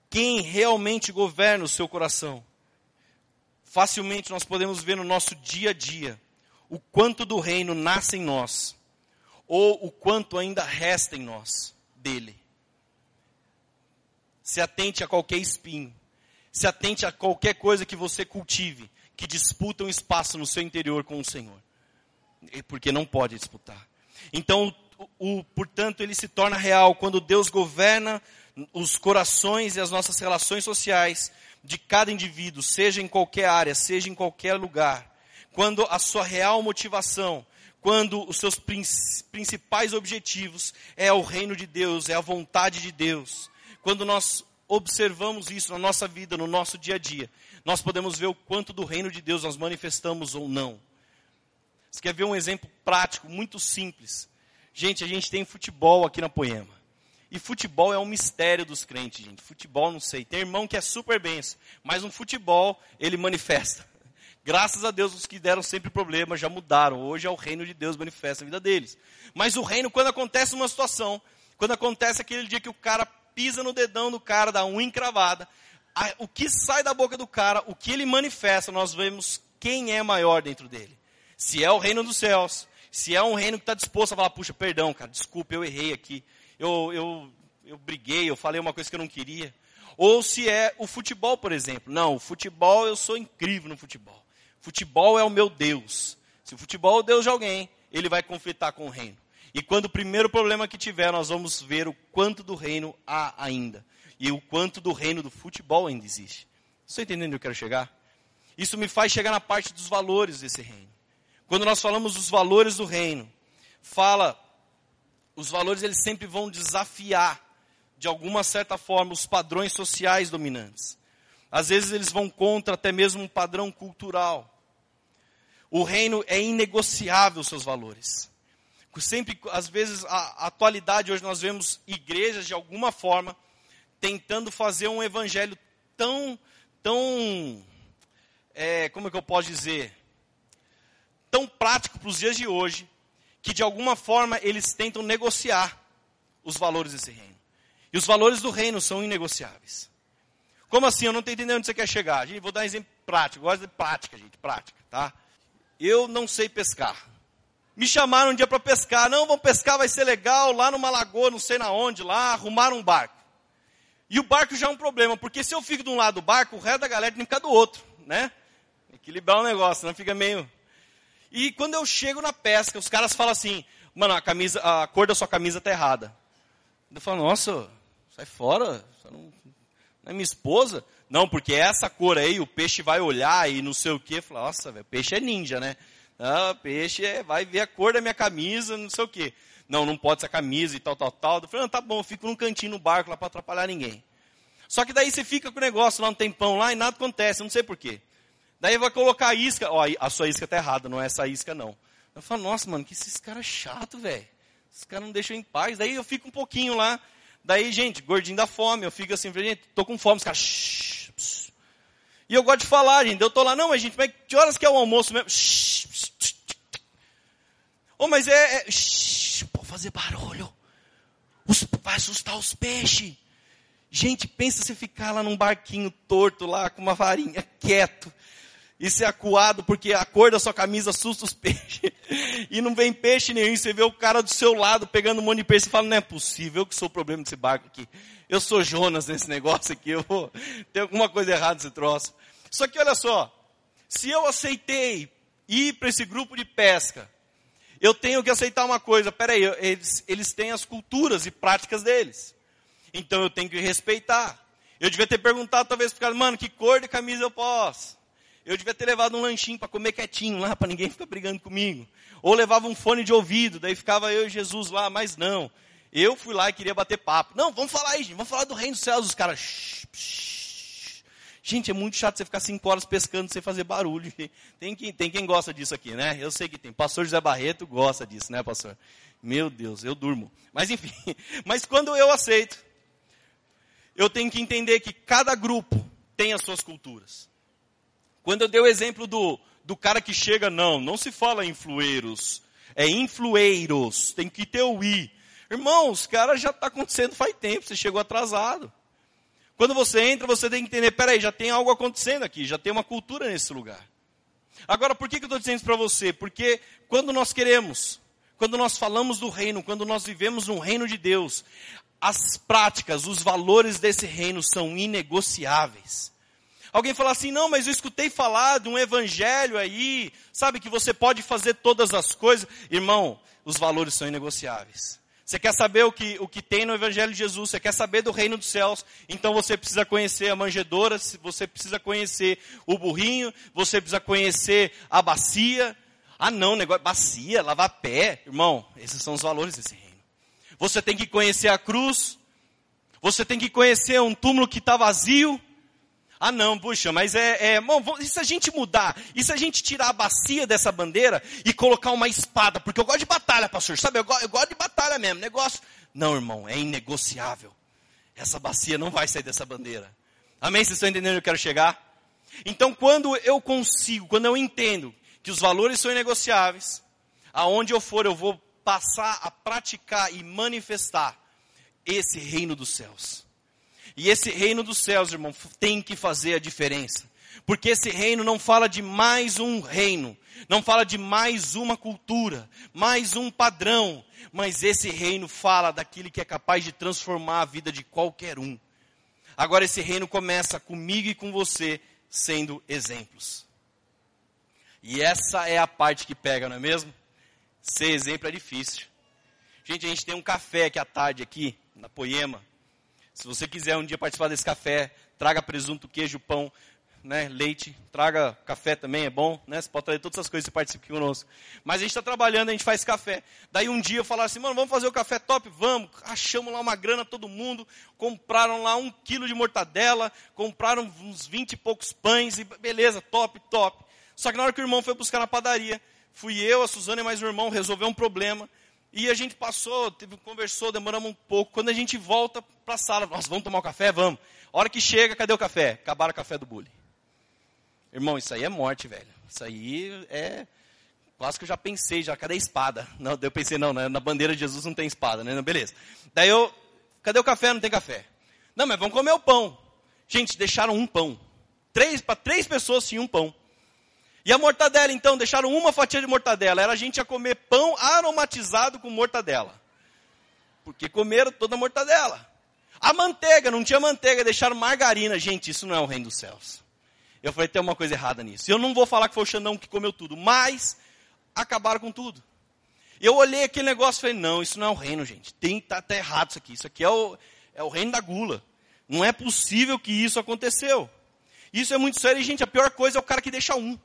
S2: Quem realmente governa o seu coração. Facilmente nós podemos ver no nosso dia a dia o quanto do reino nasce em nós, ou o quanto ainda resta em nós dele. Se atente a qualquer espinho. Se atente a qualquer coisa que você cultive, que disputa um espaço no seu interior com o Senhor. Porque não pode disputar. Então, o, o, portanto, ele se torna real quando Deus governa os corações e as nossas relações sociais de cada indivíduo, seja em qualquer área, seja em qualquer lugar. Quando a sua real motivação, quando os seus principais objetivos é o reino de Deus, é a vontade de Deus, quando nós observamos isso na nossa vida, no nosso dia a dia, nós podemos ver o quanto do reino de Deus nós manifestamos ou não. Você quer ver um exemplo prático, muito simples? Gente, a gente tem futebol aqui na Poema. E futebol é um mistério dos crentes, gente. Futebol, não sei. Tem irmão que é super benção, mas um futebol ele manifesta. Graças a Deus, os que deram sempre problemas já mudaram. Hoje é o reino de Deus manifesta a vida deles. Mas o reino, quando acontece uma situação, quando acontece aquele dia que o cara pisa no dedão do cara, dá uma encravada, o que sai da boca do cara, o que ele manifesta, nós vemos quem é maior dentro dele. Se é o reino dos céus, se é um reino que está disposto a falar, puxa, perdão, cara, desculpa, eu errei aqui, eu, eu, eu briguei, eu falei uma coisa que eu não queria. Ou se é o futebol, por exemplo. Não, o futebol, eu sou incrível no futebol. Futebol é o meu Deus. Se o futebol é o Deus de alguém, ele vai conflitar com o reino. E quando o primeiro problema que tiver, nós vamos ver o quanto do reino há ainda. E o quanto do reino do futebol ainda existe. Estou entendendo onde eu quero chegar? Isso me faz chegar na parte dos valores desse reino. Quando nós falamos dos valores do reino, fala, os valores eles sempre vão desafiar, de alguma certa forma, os padrões sociais dominantes. Às vezes eles vão contra até mesmo um padrão cultural. O reino é inegociável seus valores sempre, às vezes, a, atualidade, hoje nós vemos igrejas, de alguma forma, tentando fazer um evangelho tão, tão, é, como é que eu posso dizer, tão prático para os dias de hoje, que de alguma forma eles tentam negociar os valores desse reino. E os valores do reino são inegociáveis. Como assim? Eu não estou entendendo onde você quer chegar. Gente, vou dar um exemplo prático. Eu gosto de prática, gente, prática, tá? Eu não sei pescar me chamaram um dia para pescar. Não, vamos pescar, vai ser legal, lá numa lagoa, não sei na onde, lá, arrumaram um barco. E o barco já é um problema, porque se eu fico de um lado do barco, o resto da galera tem que ficar do outro, né? Equilibrar o negócio, não fica meio... E quando eu chego na pesca, os caras falam assim, mano, a, camisa, a cor da sua camisa tá errada. Eu falo, nossa, sai fora, não, não é minha esposa? Não, porque essa cor aí, o peixe vai olhar e não sei o quê. Eu falo, nossa, velho, peixe é ninja, né? Ah, peixe é, vai ver a cor da minha camisa, não sei o quê. Não, não pode ser camisa e tal, tal, tal. Eu falei, não, tá bom, fico num cantinho no barco lá para atrapalhar ninguém. Só que daí você fica com o negócio lá um tempão lá e nada acontece, não sei porquê. Daí vai colocar a isca, ó, a sua isca tá errada, não é essa isca não. Eu falo, nossa, mano, que esses caras chato, velho. Esses caras não deixam em paz. Daí eu fico um pouquinho lá. Daí, gente, gordinho da fome, eu fico assim, gente, tô com fome, os caras, e eu gosto de falar, gente. Eu tô lá, não, mas gente, mas que horas que é o almoço mesmo? Oh, mas é. é... Shhh, pode fazer barulho. Os, vai assustar os peixes. Gente, pensa se ficar lá num barquinho torto, lá com uma varinha, quieto. E ser acuado porque a cor da sua camisa assusta os peixes. E não vem peixe nenhum. Você vê o cara do seu lado pegando um monte de peixe e fala, não é possível que sou o problema desse barco aqui. Eu sou Jonas nesse negócio aqui. Eu vou... Tem alguma coisa errada nesse troço. Só que olha só. Se eu aceitei ir para esse grupo de pesca, eu tenho que aceitar uma coisa, peraí, eles, eles têm as culturas e práticas deles. Então eu tenho que respeitar. Eu devia ter perguntado talvez pro cara, mano, que cor de camisa eu posso? Eu devia ter levado um lanchinho para comer quietinho lá, para ninguém ficar brigando comigo. Ou levava um fone de ouvido, daí ficava eu e Jesus lá, mas não. Eu fui lá e queria bater papo. Não, vamos falar aí, gente, vamos falar do reino dos céus. Os caras, Gente, é muito chato você ficar cinco horas pescando sem fazer barulho. Tem quem, tem quem gosta disso aqui, né? Eu sei que tem. Pastor José Barreto gosta disso, né, pastor? Meu Deus, eu durmo. Mas enfim, mas quando eu aceito, eu tenho que entender que cada grupo tem as suas culturas. Quando eu dei o exemplo do, do cara que chega, não, não se fala influeiros, é influeiros, tem que ter o i. Irmãos, cara já está acontecendo faz tempo, você chegou atrasado. Quando você entra, você tem que entender, peraí, já tem algo acontecendo aqui, já tem uma cultura nesse lugar. Agora, por que, que eu estou dizendo isso para você? Porque quando nós queremos, quando nós falamos do reino, quando nós vivemos no reino de Deus, as práticas, os valores desse reino são inegociáveis. Alguém fala assim, não, mas eu escutei falar de um evangelho aí, sabe, que você pode fazer todas as coisas. Irmão, os valores são inegociáveis. Você quer saber o que, o que tem no Evangelho de Jesus, você quer saber do reino dos céus, então você precisa conhecer a manjedoura, você precisa conhecer o burrinho, você precisa conhecer a bacia. Ah não, negócio, bacia, lavar pé. Irmão, esses são os valores desse reino. Você tem que conhecer a cruz, você tem que conhecer um túmulo que está vazio, ah, não, puxa, mas é, é bom, e se a gente mudar? E se a gente tirar a bacia dessa bandeira e colocar uma espada? Porque eu gosto de batalha, pastor, sabe? Eu, gosto, eu gosto de batalha mesmo, negócio. Não, irmão, é inegociável. Essa bacia não vai sair dessa bandeira. Amém? Vocês estão entendendo onde eu quero chegar? Então, quando eu consigo, quando eu entendo que os valores são inegociáveis, aonde eu for, eu vou passar a praticar e manifestar esse reino dos céus. E esse reino dos céus, irmão, tem que fazer a diferença. Porque esse reino não fala de mais um reino, não fala de mais uma cultura, mais um padrão, mas esse reino fala daquele que é capaz de transformar a vida de qualquer um. Agora esse reino começa comigo e com você sendo exemplos. E essa é a parte que pega, não é mesmo? Ser exemplo é difícil. Gente, a gente tem um café aqui à tarde aqui, na Poema. Se você quiser um dia participar desse café, traga presunto, queijo, pão, né, leite, traga café também, é bom, né? Você pode trazer todas essas coisas e participe conosco. Mas a gente está trabalhando, a gente faz café. Daí um dia eu falar assim, mano, vamos fazer o café top? Vamos. Achamos lá uma grana todo mundo, compraram lá um quilo de mortadela, compraram uns vinte e poucos pães, e beleza, top, top. Só que na hora que o irmão foi buscar na padaria, fui eu, a Suzana e mais o irmão resolver um problema. E a gente passou, teve, conversou, demoramos um pouco. Quando a gente volta para a sala, nós vamos tomar um café? Vamos. A hora que chega, cadê o café? Acabaram o café do bullying. Irmão, isso aí é morte, velho. Isso aí é. Quase que eu já pensei, já, cadê a espada? Não, eu pensei, não, né? na bandeira de Jesus não tem espada, né? Não, beleza. Daí eu, cadê o café? Não tem café. Não, mas vamos comer o pão. Gente, deixaram um pão. Três, para três pessoas tinha um pão. E a mortadela, então, deixaram uma fatia de mortadela. Era a gente ia comer pão aromatizado com mortadela. Porque comeram toda a mortadela. A manteiga, não tinha manteiga, deixaram margarina. Gente, isso não é o reino dos céus. Eu falei, tem uma coisa errada nisso. Eu não vou falar que foi o Xandão que comeu tudo, mas acabaram com tudo. Eu olhei aquele negócio e falei, não, isso não é o reino, gente. Tem, tá, tá errado isso aqui. Isso aqui é o, é o reino da gula. Não é possível que isso aconteceu. Isso é muito sério. E, gente, a pior coisa é o cara que deixa um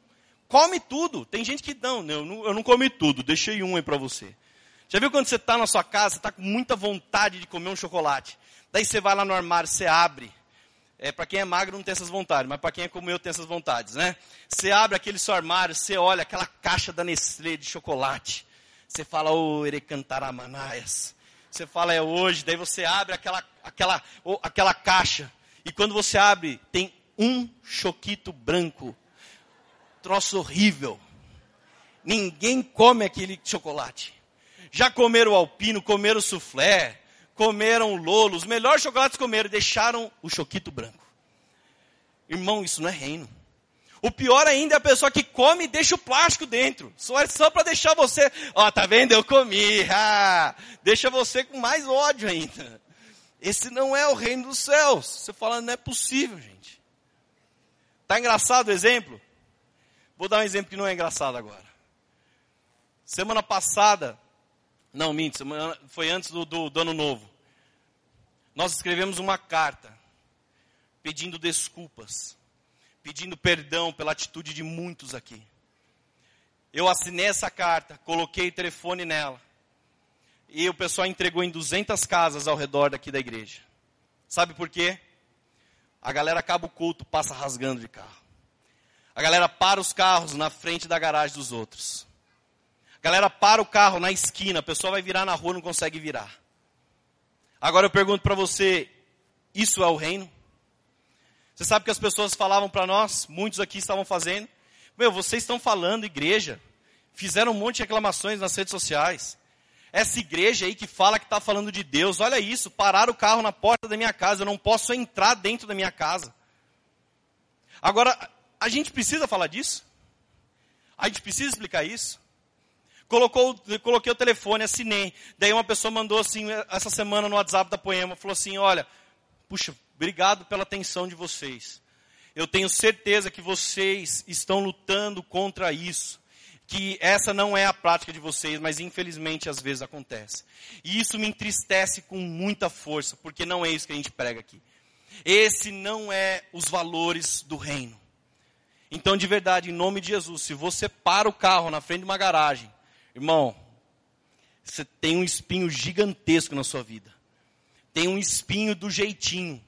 S2: come tudo. Tem gente que não, eu não, eu não comi tudo, deixei um aí para você. Já viu quando você está na sua casa, está com muita vontade de comer um chocolate? Daí você vai lá no armário, você abre. É, para quem é magro não tem essas vontades, mas para quem é como eu tem essas vontades, né? Você abre aquele seu armário, você olha aquela caixa da Nestlé de chocolate. Você fala, ô Erecantaramanaias. Você fala, é hoje. Daí você abre aquela, aquela, aquela caixa. E quando você abre, tem um choquito branco troço horrível. Ninguém come aquele chocolate. Já comeram o alpino, comeram o soufflé, comeram o lolo, os melhores chocolates comeram, deixaram o choquito branco. Irmão, isso não é reino. O pior ainda é a pessoa que come e deixa o plástico dentro. Só é só para deixar você, ó, tá vendo? Eu comi. Ah, deixa você com mais ódio ainda. Esse não é o reino dos céus. Você fala, não é possível, gente. Tá engraçado o exemplo? Vou dar um exemplo que não é engraçado agora. Semana passada, não, minto, foi antes do, do, do ano novo. Nós escrevemos uma carta pedindo desculpas, pedindo perdão pela atitude de muitos aqui. Eu assinei essa carta, coloquei telefone nela. E o pessoal entregou em 200 casas ao redor daqui da igreja. Sabe por quê? A galera acaba o culto, passa rasgando de carro. A galera para os carros na frente da garagem dos outros. A galera para o carro na esquina, a pessoa vai virar na rua, não consegue virar. Agora eu pergunto para você, isso é o reino? Você sabe que as pessoas falavam para nós, muitos aqui estavam fazendo, meu, vocês estão falando igreja, fizeram um monte de reclamações nas redes sociais. Essa igreja aí que fala que está falando de Deus, olha isso, pararam o carro na porta da minha casa, eu não posso entrar dentro da minha casa. Agora, a gente precisa falar disso? A gente precisa explicar isso? Colocou, coloquei o telefone, assinei. Daí uma pessoa mandou assim, essa semana no WhatsApp da Poema, falou assim, olha, puxa, obrigado pela atenção de vocês. Eu tenho certeza que vocês estão lutando contra isso que essa não é a prática de vocês, mas infelizmente às vezes acontece. E isso me entristece com muita força, porque não é isso que a gente prega aqui. Esse não é os valores do reino. Então, de verdade, em nome de Jesus, se você para o carro na frente de uma garagem, irmão, você tem um espinho gigantesco na sua vida. Tem um espinho do jeitinho.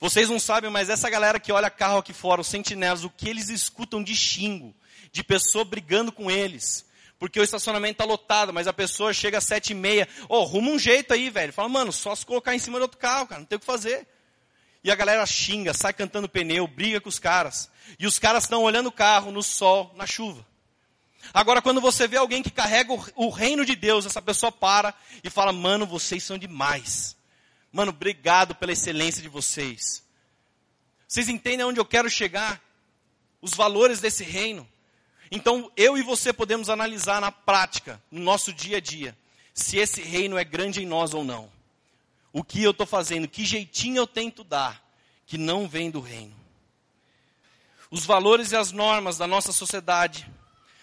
S2: Vocês não sabem, mas essa galera que olha carro aqui fora, os sentinelas, o que eles escutam de xingo, de pessoa brigando com eles. Porque o estacionamento está lotado, mas a pessoa chega às sete e meia. Ô, oh, arruma um jeito aí, velho. Fala, mano, só se colocar em cima do outro carro, cara. Não tem o que fazer. E a galera xinga, sai cantando pneu, briga com os caras. E os caras estão olhando o carro no sol, na chuva. Agora, quando você vê alguém que carrega o, reino de Deus, essa pessoa para e fala, mano, vocês são demais. Mano, obrigado pela excelência de vocês. Vocês entendem onde eu quero chegar? Os valores desse reino. Então, eu e você podemos analisar na prática, no nosso dia a dia, se esse reino é grande em nós ou não. O que eu estou fazendo, que jeitinho eu tento dar, que não vem do reino. Os valores e as normas da nossa sociedade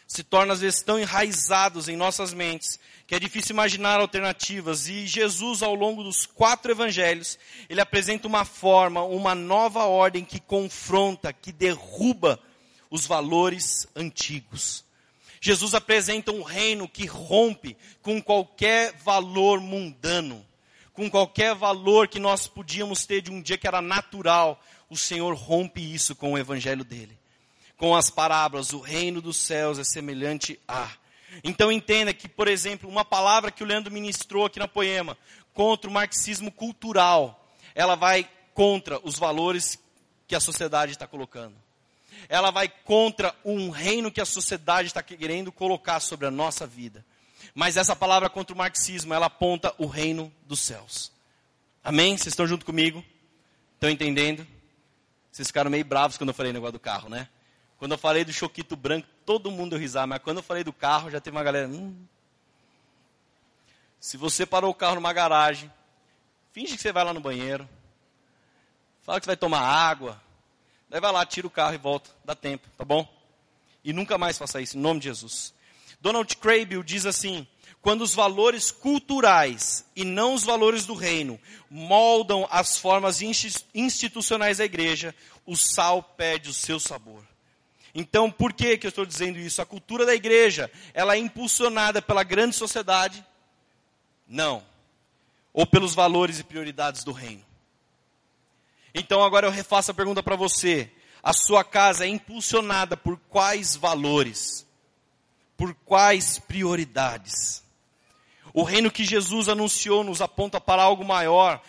S2: se tornam às vezes tão enraizados em nossas mentes que é difícil imaginar alternativas. E Jesus, ao longo dos quatro evangelhos, ele apresenta uma forma, uma nova ordem que confronta, que derruba os valores antigos. Jesus apresenta um reino que rompe com qualquer valor mundano, com qualquer valor que nós podíamos ter de um dia que era natural. O Senhor rompe isso com o evangelho dele. Com as parábolas, o reino dos céus é semelhante a. Então entenda que, por exemplo, uma palavra que o Leandro ministrou aqui na poema, contra o marxismo cultural, ela vai contra os valores que a sociedade está colocando ela vai contra um reino que a sociedade está querendo colocar sobre a nossa vida. Mas essa palavra contra o marxismo, ela aponta o reino dos céus. Amém? Vocês estão junto comigo? Estão entendendo? Vocês ficaram meio bravos quando eu falei o negócio do carro, né? Quando eu falei do choquito branco, todo mundo risada, mas quando eu falei do carro, já teve uma galera. Hum. Se você parou o carro numa garagem, finge que você vai lá no banheiro, fala que você vai tomar água, Daí vai lá, tira o carro e volta. Dá tempo, tá bom? E nunca mais faça isso, em nome de Jesus. Donald Crabill diz assim: quando os valores culturais e não os valores do reino moldam as formas institucionais da igreja, o sal perde o seu sabor. Então, por que, que eu estou dizendo isso? A cultura da igreja, ela é impulsionada pela grande sociedade? Não. Ou pelos valores e prioridades do reino? Então agora eu refaço a pergunta para você. A sua casa é impulsionada por quais valores? Por quais prioridades? O reino que Jesus anunciou nos aponta para algo maior,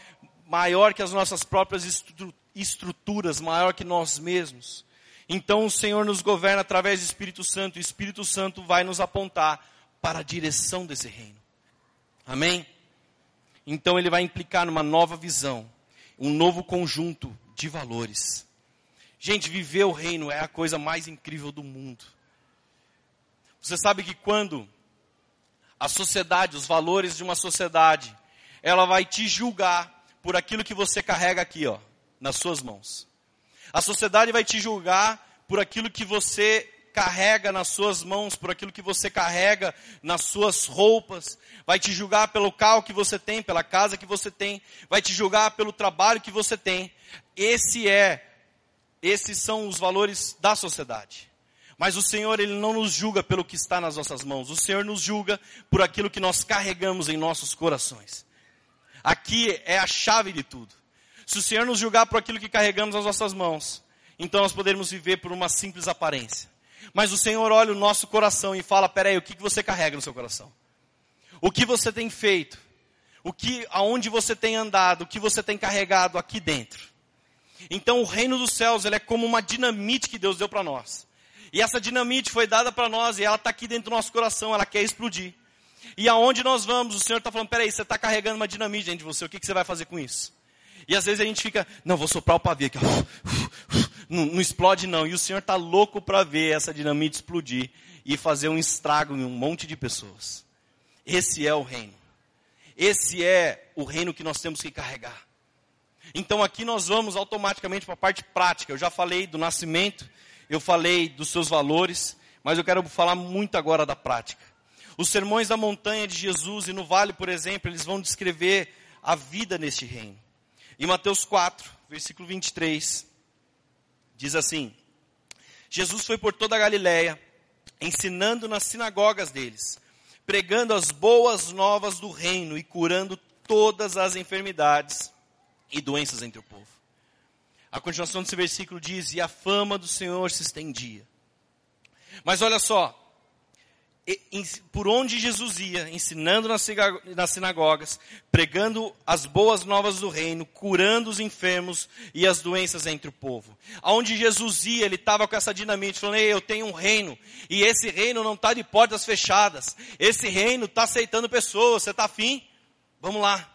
S2: maior que as nossas próprias estruturas, maior que nós mesmos. Então o Senhor nos governa através do Espírito Santo, e o Espírito Santo vai nos apontar para a direção desse reino. Amém? Então ele vai implicar numa nova visão um novo conjunto de valores. Gente, viver o reino é a coisa mais incrível do mundo. Você sabe que quando a sociedade, os valores de uma sociedade, ela vai te julgar por aquilo que você carrega aqui, ó, nas suas mãos. A sociedade vai te julgar por aquilo que você carrega nas suas mãos, por aquilo que você carrega nas suas roupas, vai te julgar pelo carro que você tem, pela casa que você tem, vai te julgar pelo trabalho que você tem. Esse é, esses são os valores da sociedade. Mas o Senhor, Ele não nos julga pelo que está nas nossas mãos. O Senhor nos julga por aquilo que nós carregamos em nossos corações. Aqui é a chave de tudo. Se o Senhor nos julgar por aquilo que carregamos nas nossas mãos, então nós poderemos viver por uma simples aparência. Mas o Senhor olha o nosso coração e fala: peraí, o que você carrega no seu coração? O que você tem feito? O que, aonde você tem andado? O que você tem carregado aqui dentro? Então o reino dos céus ele é como uma dinamite que Deus deu para nós. E essa dinamite foi dada para nós e ela está aqui dentro do nosso coração, ela quer explodir. E aonde nós vamos, o Senhor está falando, peraí, você está carregando uma dinamite dentro de você, o que, que você vai fazer com isso? E às vezes a gente fica, não, vou soprar o pavio aqui, não, não explode não. E o Senhor está louco para ver essa dinamite explodir e fazer um estrago em um monte de pessoas. Esse é o reino. Esse é o reino que nós temos que carregar. Então aqui nós vamos automaticamente para a parte prática. Eu já falei do nascimento, eu falei dos seus valores, mas eu quero falar muito agora da prática. Os sermões da montanha de Jesus e no vale, por exemplo, eles vão descrever a vida neste reino. Em Mateus 4, versículo 23, diz assim: Jesus foi por toda a Galiléia, ensinando nas sinagogas deles, pregando as boas novas do reino e curando todas as enfermidades e doenças entre o povo. A continuação desse versículo diz: E a fama do Senhor se estendia. Mas olha só, por onde Jesus ia, ensinando nas sinagogas, pregando as boas novas do reino, curando os enfermos e as doenças entre o povo. Aonde Jesus ia, ele estava com essa dinamite, falando: Ei, eu tenho um reino, e esse reino não está de portas fechadas, esse reino está aceitando pessoas, você está afim? Vamos lá.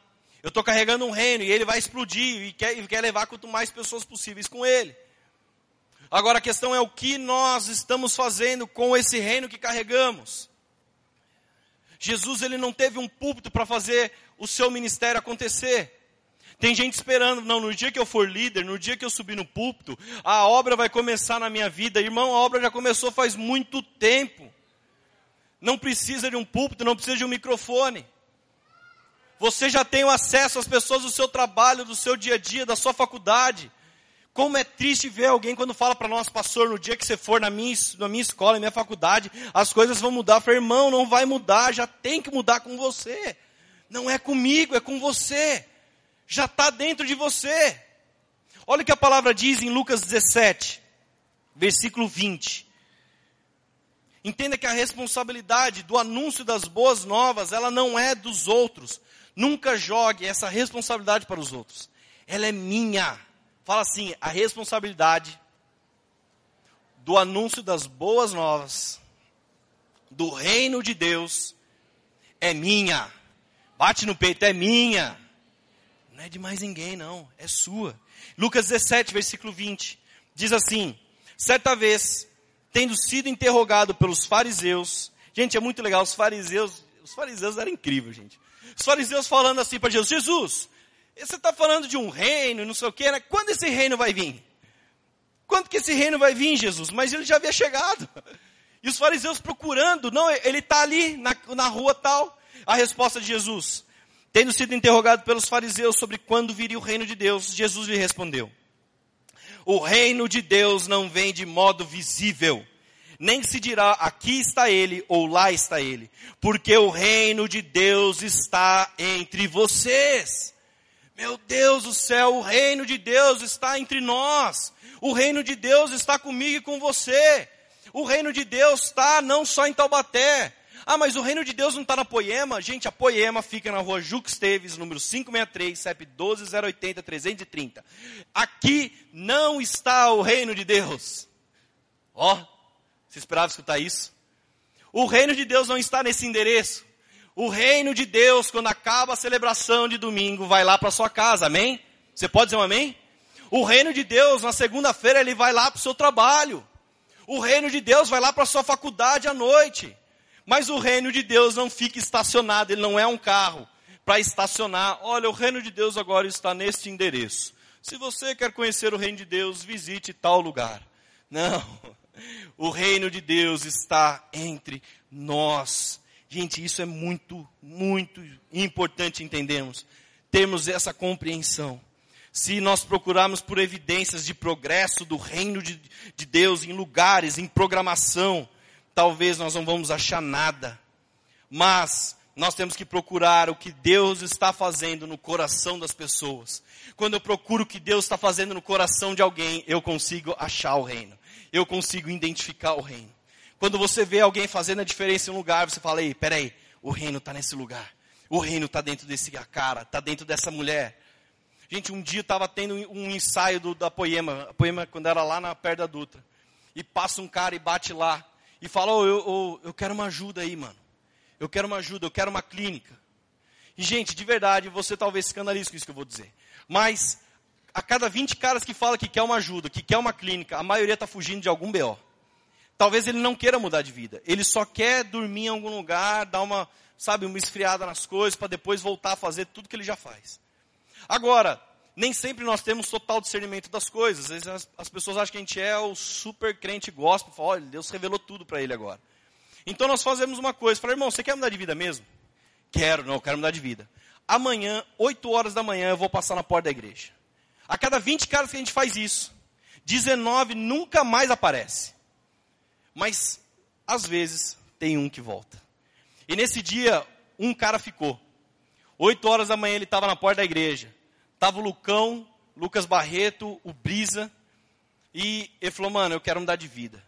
S2: Eu estou carregando um reino e ele vai explodir e quer, e quer levar quanto mais pessoas possíveis com ele. Agora a questão é o que nós estamos fazendo com esse reino que carregamos. Jesus ele não teve um púlpito para fazer o seu ministério acontecer. Tem gente esperando, não, no dia que eu for líder, no dia que eu subir no púlpito, a obra vai começar na minha vida. Irmão, a obra já começou faz muito tempo. Não precisa de um púlpito, não precisa de um microfone. Você já tem o acesso às pessoas do seu trabalho, do seu dia a dia, da sua faculdade. Como é triste ver alguém quando fala para nós, pastor, no dia que você for na minha, na minha escola, na minha faculdade, as coisas vão mudar. Eu falei, irmão, não vai mudar, já tem que mudar com você. Não é comigo, é com você. Já está dentro de você. Olha o que a palavra diz em Lucas 17, versículo 20. Entenda que a responsabilidade do anúncio das boas novas, ela não é dos outros, Nunca jogue essa responsabilidade para os outros. Ela é minha. Fala assim: a responsabilidade do anúncio das boas novas, do reino de Deus, é minha. Bate no peito, é minha. Não é de mais ninguém, não. É sua. Lucas 17, versículo 20. Diz assim: Certa vez, tendo sido interrogado pelos fariseus. Gente, é muito legal. Os fariseus, os fariseus eram incríveis, gente. Os fariseus falando assim para Jesus: Jesus, você está falando de um reino, não sei o quê, né? Quando esse reino vai vir? Quando que esse reino vai vir, Jesus? Mas ele já havia chegado. E os fariseus procurando, não, ele está ali na, na rua tal. A resposta de Jesus, tendo sido interrogado pelos fariseus sobre quando viria o reino de Deus, Jesus lhe respondeu: O reino de Deus não vem de modo visível nem se dirá aqui está ele ou lá está ele, porque o reino de Deus está entre vocês. Meu Deus do céu, o reino de Deus está entre nós. O reino de Deus está comigo e com você. O reino de Deus está não só em Taubaté. Ah, mas o reino de Deus não está na Poema? Gente, a Poema fica na rua Jux Teves, número 563, CEP 12080 330. Aqui não está o reino de Deus. Ó, oh, você esperava escutar isso? O reino de Deus não está nesse endereço. O reino de Deus, quando acaba a celebração de domingo, vai lá para sua casa, amém? Você pode dizer um amém? O reino de Deus, na segunda-feira, ele vai lá para o seu trabalho. O reino de Deus vai lá para a sua faculdade à noite. Mas o reino de Deus não fica estacionado, ele não é um carro para estacionar. Olha, o reino de Deus agora está neste endereço. Se você quer conhecer o reino de Deus, visite tal lugar. Não. O reino de Deus está entre nós. Gente, isso é muito, muito importante entendermos. Termos essa compreensão. Se nós procurarmos por evidências de progresso do reino de, de Deus em lugares, em programação, talvez nós não vamos achar nada. Mas nós temos que procurar o que Deus está fazendo no coração das pessoas. Quando eu procuro o que Deus está fazendo no coração de alguém, eu consigo achar o reino. Eu consigo identificar o reino. Quando você vê alguém fazendo a diferença em um lugar, você fala, ei, peraí, o reino está nesse lugar. O reino está dentro desse cara, está dentro dessa mulher. Gente, um dia estava tendo um ensaio do, da Poema, a Poema quando era lá na perto da Dutra. E passa um cara e bate lá. E fala, oh, eu, eu, quero uma ajuda aí, mano. Eu quero uma ajuda, eu quero uma clínica. E, gente, de verdade, você talvez se com isso que eu vou dizer. Mas, a cada 20 caras que fala que quer uma ajuda, que quer uma clínica, a maioria está fugindo de algum BO. Talvez ele não queira mudar de vida. Ele só quer dormir em algum lugar, dar uma, sabe, uma esfriada nas coisas, para depois voltar a fazer tudo que ele já faz. Agora, nem sempre nós temos total discernimento das coisas. Às vezes as, as pessoas acham que a gente é o super crente gospel. Falam, olha, Deus revelou tudo para ele agora. Então nós fazemos uma coisa. Falei, irmão, você quer mudar de vida mesmo? Quero, não, quero mudar de vida. Amanhã, 8 horas da manhã, eu vou passar na porta da igreja. A cada 20 caras que a gente faz isso, 19 nunca mais aparece. Mas, às vezes, tem um que volta. E nesse dia, um cara ficou. 8 horas da manhã ele estava na porta da igreja. Estava o Lucão, Lucas Barreto, o Brisa. E ele falou, mano, eu quero mudar de vida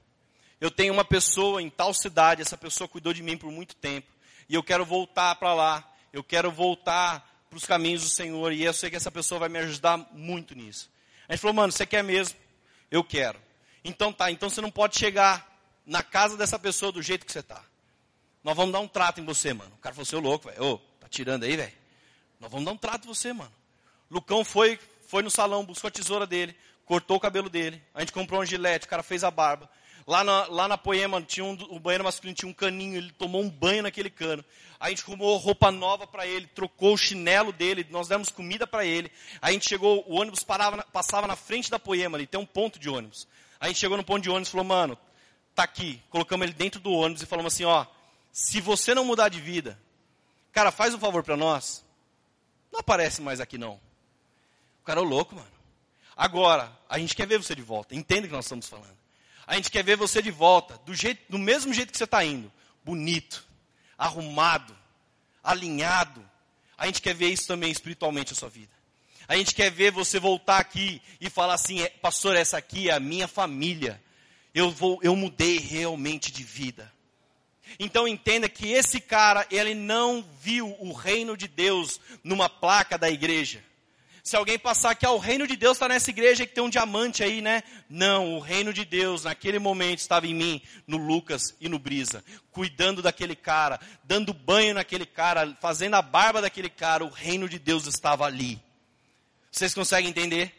S2: eu tenho uma pessoa em tal cidade, essa pessoa cuidou de mim por muito tempo, e eu quero voltar para lá, eu quero voltar para os caminhos do Senhor, e eu sei que essa pessoa vai me ajudar muito nisso. A gente falou, mano, você quer mesmo? Eu quero. Então tá, então você não pode chegar na casa dessa pessoa do jeito que você tá. Nós vamos dar um trato em você, mano. O cara falou, seu louco, velho. Ô, tá tirando aí, velho? Nós vamos dar um trato em você, mano. Lucão foi, foi no salão, buscou a tesoura dele, cortou o cabelo dele. A gente comprou um gilete, o cara fez a barba. Lá na, lá na Poema, tinha um, o banheiro masculino tinha um caninho, ele tomou um banho naquele cano. A gente arrumou roupa nova para ele, trocou o chinelo dele, nós demos comida para ele. A gente chegou, o ônibus parava, passava na frente da Poema ali, tem um ponto de ônibus. A gente chegou no ponto de ônibus e falou, mano, tá aqui. Colocamos ele dentro do ônibus e falamos assim, ó, se você não mudar de vida, cara, faz um favor para nós, não aparece mais aqui não. O cara é louco, mano. Agora, a gente quer ver você de volta, entende o que nós estamos falando. A gente quer ver você de volta, do, jeito, do mesmo jeito que você está indo. Bonito, arrumado, alinhado. A gente quer ver isso também espiritualmente na sua vida. A gente quer ver você voltar aqui e falar assim, é, pastor, essa aqui é a minha família. Eu, vou, eu mudei realmente de vida. Então entenda que esse cara, ele não viu o reino de Deus numa placa da igreja se alguém passar que ah, o reino de Deus está nessa igreja que tem um diamante aí, né? Não, o reino de Deus naquele momento estava em mim, no Lucas e no Brisa, cuidando daquele cara, dando banho naquele cara, fazendo a barba daquele cara, o reino de Deus estava ali. Vocês conseguem entender?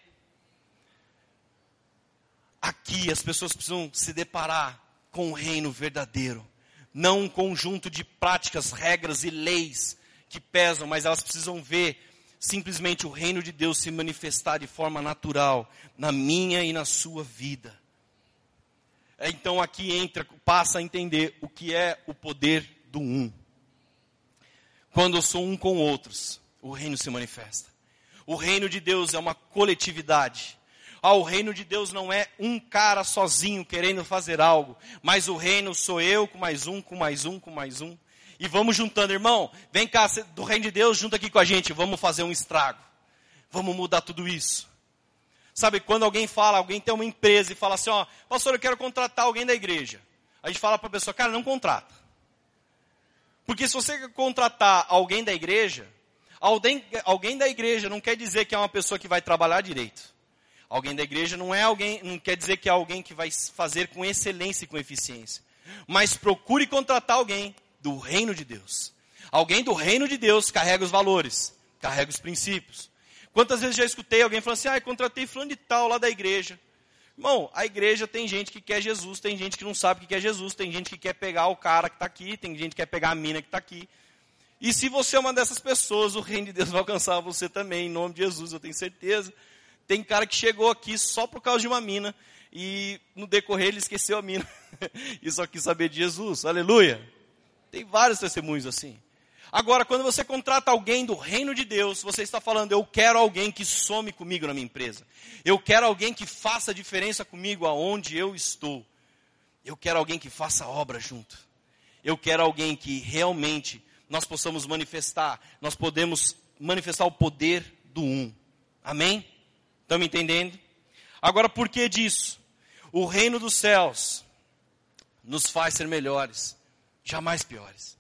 S2: Aqui as pessoas precisam se deparar com o reino verdadeiro, não um conjunto de práticas, regras e leis que pesam, mas elas precisam ver simplesmente o reino de Deus se manifestar de forma natural na minha e na sua vida. Então aqui entra, passa a entender o que é o poder do um. Quando eu sou um com outros, o reino se manifesta. O reino de Deus é uma coletividade. Ah, o reino de Deus não é um cara sozinho querendo fazer algo, mas o reino sou eu com mais um, com mais um, com mais um. E vamos juntando, irmão, vem cá do reino de Deus, junta aqui com a gente, vamos fazer um estrago. Vamos mudar tudo isso. Sabe, quando alguém fala, alguém tem uma empresa e fala assim, ó, pastor, eu quero contratar alguém da igreja. A gente fala para a pessoa, cara, não contrata. Porque se você contratar alguém da igreja, alguém, alguém da igreja não quer dizer que é uma pessoa que vai trabalhar direito. Alguém da igreja não é alguém, não quer dizer que é alguém que vai fazer com excelência e com eficiência. Mas procure contratar alguém do reino de Deus. Alguém do reino de Deus carrega os valores, carrega os princípios. Quantas vezes já escutei alguém falando assim, ah, contratei fulano de tal lá da igreja. Irmão, a igreja tem gente que quer Jesus, tem gente que não sabe o que quer Jesus, tem gente que quer pegar o cara que está aqui, tem gente que quer pegar a mina que está aqui. E se você é uma dessas pessoas, o reino de Deus vai alcançar você também, em nome de Jesus, eu tenho certeza. Tem cara que chegou aqui só por causa de uma mina. e no decorrer ele esqueceu a mina e só quis saber de Jesus. Aleluia. Tem vários testemunhos assim. Agora, quando você contrata alguém do reino de Deus, você está falando, eu quero alguém que some comigo na minha empresa. Eu quero alguém que faça diferença comigo aonde eu estou. Eu quero alguém que faça obra junto. Eu quero alguém que realmente nós possamos manifestar, nós podemos manifestar o poder do um. Amém? Estão me entendendo? Agora, por que disso? O reino dos céus nos faz ser melhores, jamais piores.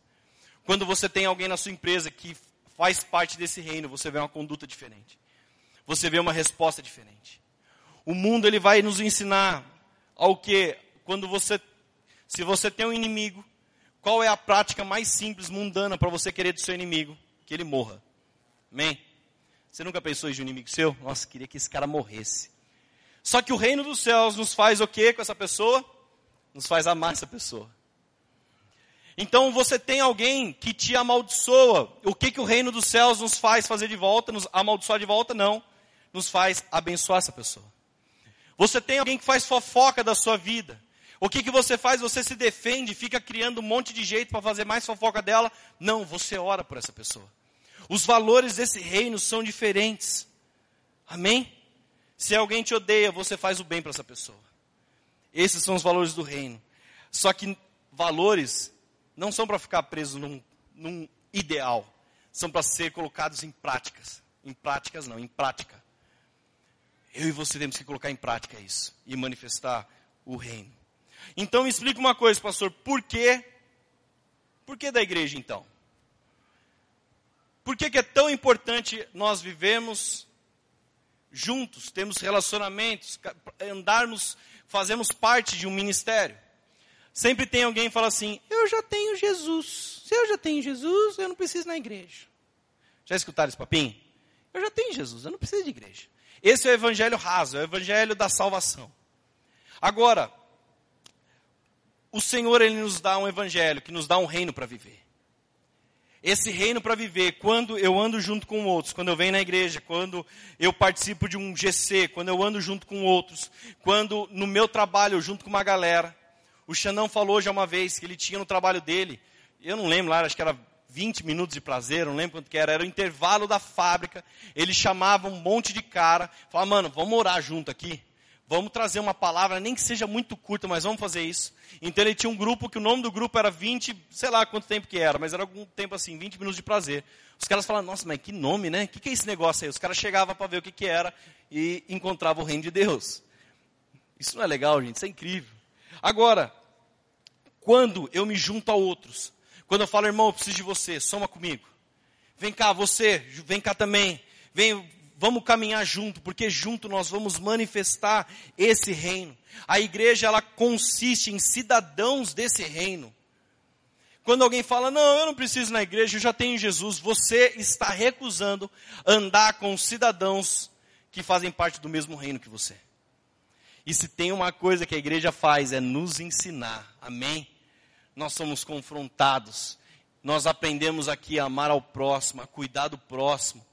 S2: Quando você tem alguém na sua empresa que faz parte desse reino, você vê uma conduta diferente. Você vê uma resposta diferente. O mundo ele vai nos ensinar ao que quando você se você tem um inimigo, qual é a prática mais simples, mundana para você querer do seu inimigo? Que ele morra. Amém? Você nunca pensou em um inimigo seu? Nossa, queria que esse cara morresse. Só que o reino dos céus nos faz o que com essa pessoa? Nos faz amar essa pessoa. Então você tem alguém que te amaldiçoa. O que, que o reino dos céus nos faz fazer de volta? Nos amaldiçoar de volta? Não. Nos faz abençoar essa pessoa. Você tem alguém que faz fofoca da sua vida. O que, que você faz? Você se defende, fica criando um monte de jeito para fazer mais fofoca dela? Não, você ora por essa pessoa. Os valores desse reino são diferentes. Amém? Se alguém te odeia, você faz o bem para essa pessoa. Esses são os valores do reino. Só que valores não são para ficar presos num, num ideal, são para ser colocados em práticas. Em práticas não, em prática. Eu e você temos que colocar em prática isso e manifestar o reino. Então me explica uma coisa, pastor, por quê? Por que da igreja então? Por que, que é tão importante nós vivemos juntos, temos relacionamentos, andarmos, fazemos parte de um ministério? Sempre tem alguém que fala assim: Eu já tenho Jesus. Se eu já tenho Jesus, eu não preciso ir na igreja. Já escutaram esse papinho? Eu já tenho Jesus, eu não preciso de igreja. Esse é o evangelho raso, é o evangelho da salvação. Agora, o Senhor ele nos dá um evangelho que nos dá um reino para viver. Esse reino para viver, quando eu ando junto com outros, quando eu venho na igreja, quando eu participo de um GC, quando eu ando junto com outros, quando no meu trabalho eu junto com uma galera, o Xandão falou já uma vez que ele tinha no trabalho dele, eu não lembro lá, acho que era 20 minutos de prazer, não lembro quanto que era, era o intervalo da fábrica. Ele chamava um monte de cara, falava, mano, vamos orar junto aqui. Vamos trazer uma palavra, nem que seja muito curta, mas vamos fazer isso. Então ele tinha um grupo que o nome do grupo era 20, sei lá quanto tempo que era, mas era algum tempo assim, 20 minutos de prazer. Os caras falavam, nossa, mas que nome, né? O que, que é esse negócio aí? Os caras chegavam para ver o que, que era e encontravam o reino de Deus. Isso não é legal, gente, isso é incrível. Agora, quando eu me junto a outros, quando eu falo, irmão, eu preciso de você, soma comigo. Vem cá, você, vem cá também. Vem, vamos caminhar junto, porque junto nós vamos manifestar esse reino. A igreja ela consiste em cidadãos desse reino. Quando alguém fala, não, eu não preciso na igreja, eu já tenho Jesus, você está recusando andar com cidadãos que fazem parte do mesmo reino que você. E se tem uma coisa que a igreja faz é nos ensinar. Amém? nós somos confrontados. Nós aprendemos aqui a amar ao próximo, a cuidar do próximo,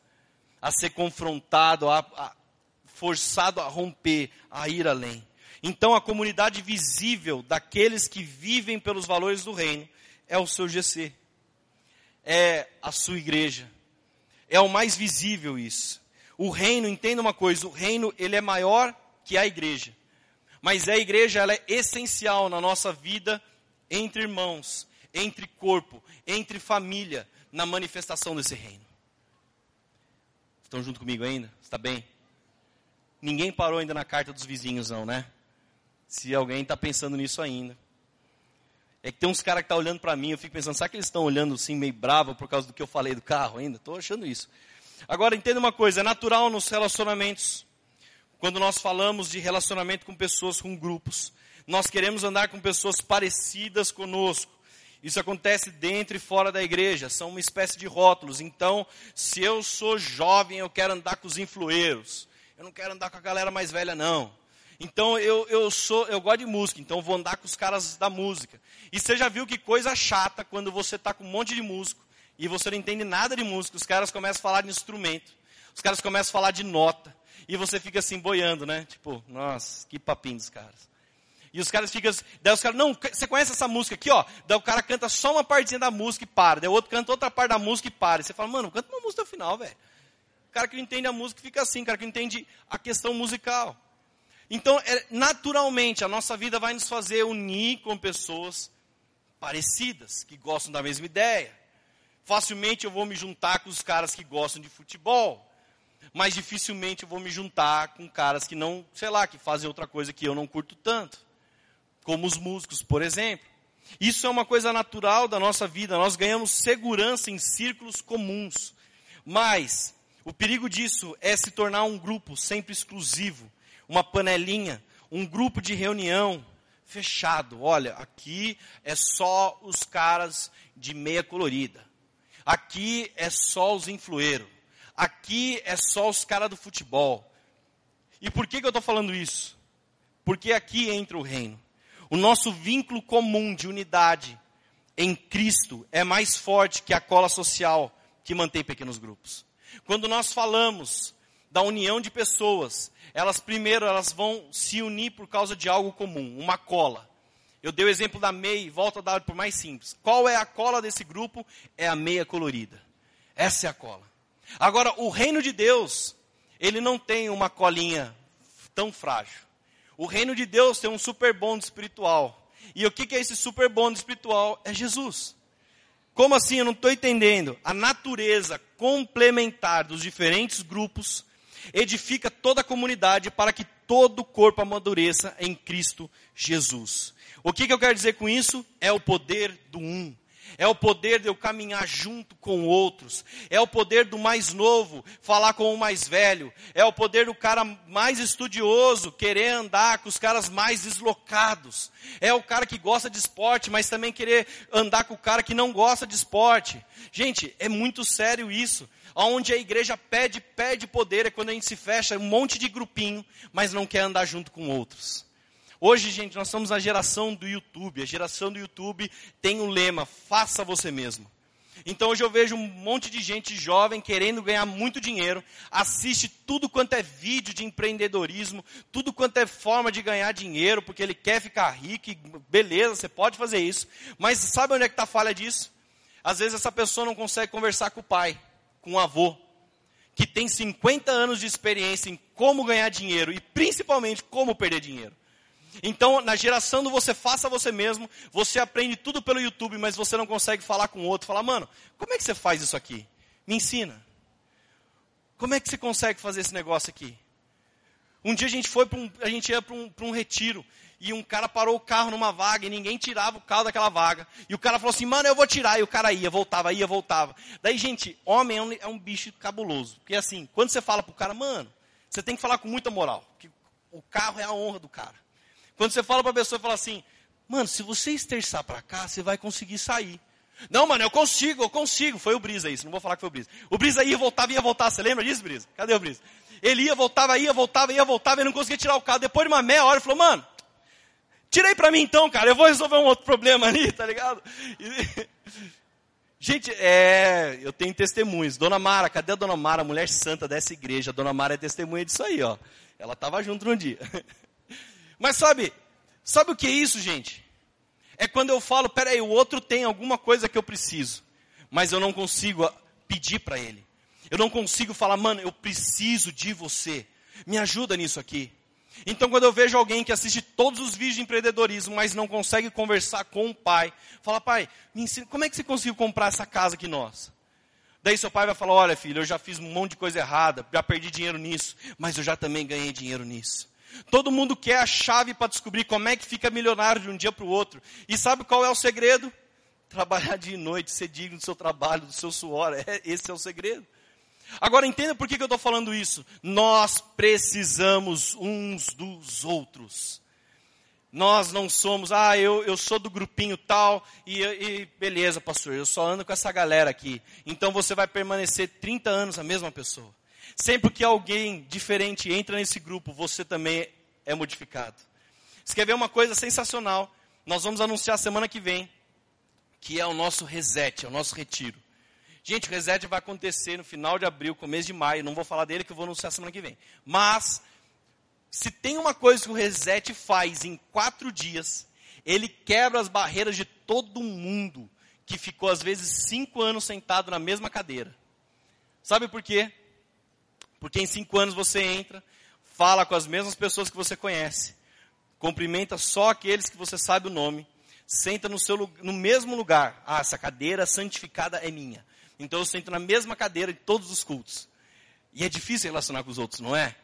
S2: a ser confrontado, a, a, forçado a romper, a ir além. Então, a comunidade visível daqueles que vivem pelos valores do reino é o seu GC, é a sua igreja, é o mais visível isso. O reino, entenda uma coisa, o reino ele é maior que a igreja, mas a igreja ela é essencial na nossa vida entre irmãos, entre corpo, entre família, na manifestação desse reino. Estão junto comigo ainda? Está bem? Ninguém parou ainda na carta dos vizinhos, não, né? Se alguém está pensando nisso ainda. É que tem uns caras que estão tá olhando para mim, eu fico pensando, será que eles estão olhando assim meio bravo por causa do que eu falei do carro ainda? Estou achando isso. Agora, entenda uma coisa, é natural nos relacionamentos, quando nós falamos de relacionamento com pessoas, com grupos, nós queremos andar com pessoas parecidas conosco. Isso acontece dentro e fora da igreja, são uma espécie de rótulos. Então, se eu sou jovem, eu quero andar com os influeiros. Eu não quero andar com a galera mais velha, não. Então, eu, eu sou, eu gosto de música, então vou andar com os caras da música. E você já viu que coisa chata quando você está com um monte de músico e você não entende nada de música, os caras começam a falar de instrumento, os caras começam a falar de nota. E você fica assim boiando, né? Tipo, nossa, que papinho dos caras. E os caras ficam, daí os caras, não, você conhece essa música aqui, ó? Daí o cara canta só uma partezinha da música e para. Daí o outro canta outra parte da música e para. E você fala, mano, canta uma música no final, velho. O cara que não entende a música fica assim, o cara que não entende a questão musical. Então, é, naturalmente, a nossa vida vai nos fazer unir com pessoas parecidas, que gostam da mesma ideia. Facilmente eu vou me juntar com os caras que gostam de futebol mas dificilmente eu vou me juntar com caras que não, sei lá, que fazem outra coisa que eu não curto tanto como os músicos, por exemplo. Isso é uma coisa natural da nossa vida, nós ganhamos segurança em círculos comuns. Mas o perigo disso é se tornar um grupo sempre exclusivo, uma panelinha, um grupo de reunião fechado. Olha, aqui é só os caras de meia colorida. Aqui é só os influeiros. Aqui é só os caras do futebol. E por que, que eu estou falando isso? Porque aqui entra o reino. O nosso vínculo comum de unidade em Cristo é mais forte que a cola social que mantém pequenos grupos. Quando nós falamos da união de pessoas, elas primeiro elas vão se unir por causa de algo comum, uma cola. Eu dei o exemplo da MEI, volto a dar por mais simples. Qual é a cola desse grupo? É a meia colorida. Essa é a cola. Agora, o reino de Deus, ele não tem uma colinha tão frágil. O reino de Deus tem um super espiritual. E o que é esse super espiritual? É Jesus. Como assim? Eu não estou entendendo. A natureza complementar dos diferentes grupos edifica toda a comunidade para que todo o corpo amadureça em Cristo Jesus. O que, que eu quero dizer com isso? É o poder do um é o poder de eu caminhar junto com outros, é o poder do mais novo falar com o mais velho, é o poder do cara mais estudioso querer andar com os caras mais deslocados, é o cara que gosta de esporte, mas também querer andar com o cara que não gosta de esporte. Gente, é muito sério isso. Onde a igreja pede, pede poder é quando a gente se fecha um monte de grupinho, mas não quer andar junto com outros. Hoje, gente, nós somos a geração do YouTube. A geração do YouTube tem o um lema: faça você mesmo. Então hoje eu vejo um monte de gente jovem querendo ganhar muito dinheiro, assiste tudo quanto é vídeo de empreendedorismo, tudo quanto é forma de ganhar dinheiro, porque ele quer ficar rico, beleza, você pode fazer isso. Mas sabe onde é que está a falha disso? Às vezes essa pessoa não consegue conversar com o pai, com o avô, que tem 50 anos de experiência em como ganhar dinheiro e principalmente como perder dinheiro. Então, na geração do você faça você mesmo, você aprende tudo pelo YouTube, mas você não consegue falar com o outro. Falar, mano, como é que você faz isso aqui? Me ensina. Como é que você consegue fazer esse negócio aqui? Um dia a gente foi para um, a gente ia para um, um retiro e um cara parou o carro numa vaga e ninguém tirava o carro daquela vaga. E o cara falou assim, mano, eu vou tirar. E o cara ia, voltava, ia, voltava. Daí, gente, homem é um, é um bicho cabuloso. Porque assim, quando você fala pro cara, mano, você tem que falar com muita moral. Porque o carro é a honra do cara. Quando você fala para a pessoa, fala assim, mano, se você esterçar para cá, você vai conseguir sair. Não, mano, eu consigo, eu consigo. Foi o Brisa isso, não vou falar que foi o Brisa. O Brisa ia, voltava, ia voltar. Você lembra disso, Brisa? Cadê o Brisa? Ele ia, voltava, ia, voltava, ia, voltava, e não conseguia tirar o carro. Depois de uma meia hora, ele falou, mano, tirei para mim então, cara, eu vou resolver um outro problema ali, tá ligado? E... Gente, é, eu tenho testemunhos. Dona Mara, cadê a Dona Mara, mulher santa dessa igreja? A Dona Mara é testemunha disso aí, ó. Ela estava junto no dia. Mas sabe, sabe o que é isso, gente? É quando eu falo, peraí, o outro tem alguma coisa que eu preciso, mas eu não consigo pedir para ele. Eu não consigo falar, mano, eu preciso de você. Me ajuda nisso aqui. Então, quando eu vejo alguém que assiste todos os vídeos de empreendedorismo, mas não consegue conversar com o pai, fala, pai, me ensina, como é que você conseguiu comprar essa casa aqui nossa? Daí seu pai vai falar, olha filho, eu já fiz um monte de coisa errada, já perdi dinheiro nisso, mas eu já também ganhei dinheiro nisso. Todo mundo quer a chave para descobrir como é que fica milionário de um dia para o outro. E sabe qual é o segredo? Trabalhar dia e noite, ser digno do seu trabalho, do seu suor. É, esse é o segredo. Agora entenda por que, que eu estou falando isso. Nós precisamos uns dos outros. Nós não somos, ah, eu, eu sou do grupinho tal, e, e beleza, pastor, eu só ando com essa galera aqui. Então você vai permanecer 30 anos a mesma pessoa. Sempre que alguém diferente entra nesse grupo, você também é modificado. Você quer ver uma coisa sensacional? Nós vamos anunciar semana que vem, que é o nosso reset, é o nosso retiro. Gente, o reset vai acontecer no final de abril, começo de maio. Não vou falar dele que eu vou anunciar semana que vem. Mas, se tem uma coisa que o reset faz em quatro dias, ele quebra as barreiras de todo mundo que ficou, às vezes, cinco anos sentado na mesma cadeira. Sabe por quê? Porque em cinco anos você entra, fala com as mesmas pessoas que você conhece, cumprimenta só aqueles que você sabe o nome, senta no, seu, no mesmo lugar. Ah, essa cadeira santificada é minha. Então eu sento na mesma cadeira de todos os cultos. E é difícil relacionar com os outros, não é?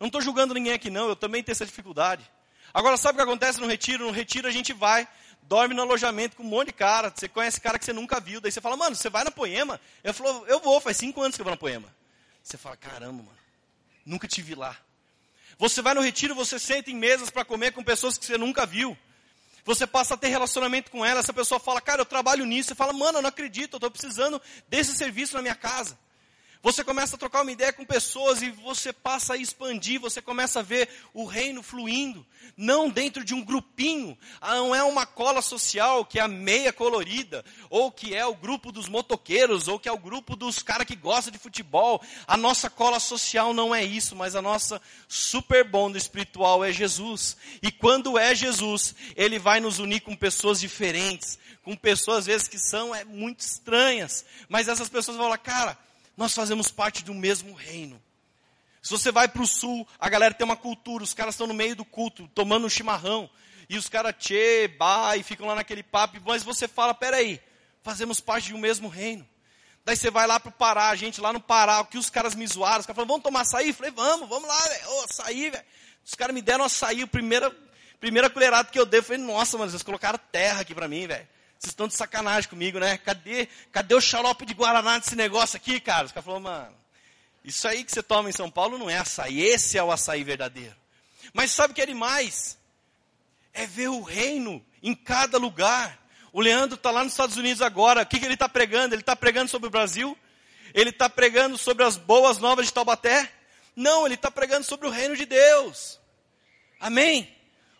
S2: Eu não estou julgando ninguém aqui não, eu também tenho essa dificuldade. Agora, sabe o que acontece no retiro? No retiro a gente vai, dorme no alojamento com um monte de cara. Você conhece cara que você nunca viu. Daí você fala, mano, você vai na Poema? Eu falo, eu vou, faz cinco anos que eu vou na Poema. Você fala, caramba, mano, nunca te vi lá. Você vai no retiro, você senta em mesas para comer com pessoas que você nunca viu. Você passa a ter relacionamento com ela, essa pessoa fala, cara, eu trabalho nisso. Você fala, mano, eu não acredito, eu estou precisando desse serviço na minha casa. Você começa a trocar uma ideia com pessoas e você passa a expandir, você começa a ver o reino fluindo, não dentro de um grupinho, ah, não é uma cola social que é a meia colorida, ou que é o grupo dos motoqueiros, ou que é o grupo dos caras que gostam de futebol. A nossa cola social não é isso, mas a nossa super bonda espiritual é Jesus. E quando é Jesus, ele vai nos unir com pessoas diferentes, com pessoas às vezes que são é, muito estranhas, mas essas pessoas vão falar, cara, nós fazemos parte do mesmo reino. Se você vai para o sul, a galera tem uma cultura, os caras estão no meio do culto, tomando um chimarrão, e os caras tchê, bah, e ficam lá naquele papo, mas você fala, peraí, fazemos parte de um mesmo reino. Daí você vai lá para o Pará, a gente lá no Pará, o que os caras me zoaram, os caras falaram, vamos tomar açaí? Eu falei, vamos, vamos lá, velho, oh, açaí, velho. Os caras me deram açaí, a primeira, primeira colherada que eu dei, eu falei, nossa, mano, vocês colocaram terra aqui para mim, velho. Vocês estão de sacanagem comigo, né? Cadê, cadê o xarope de Guaraná desse negócio aqui, cara? Os caras falaram, mano, isso aí que você toma em São Paulo não é açaí, esse é o açaí verdadeiro. Mas sabe o que é demais? É ver o reino em cada lugar. O Leandro está lá nos Estados Unidos agora. O que, que ele está pregando? Ele está pregando sobre o Brasil? Ele está pregando sobre as boas novas de Taubaté? Não, ele está pregando sobre o reino de Deus. Amém?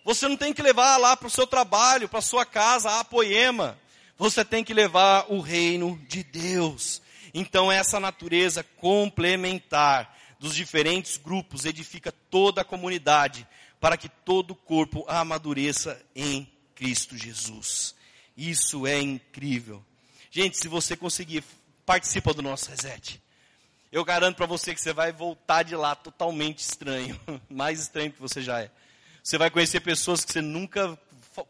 S2: Você não tem que levar lá para o seu trabalho, para a sua casa, a poema. Você tem que levar o reino de Deus. Então, essa natureza complementar dos diferentes grupos edifica toda a comunidade para que todo o corpo amadureça em Cristo Jesus. Isso é incrível. Gente, se você conseguir, participa do nosso reset. Eu garanto para você que você vai voltar de lá totalmente estranho, mais estranho que você já é. Você vai conhecer pessoas que você nunca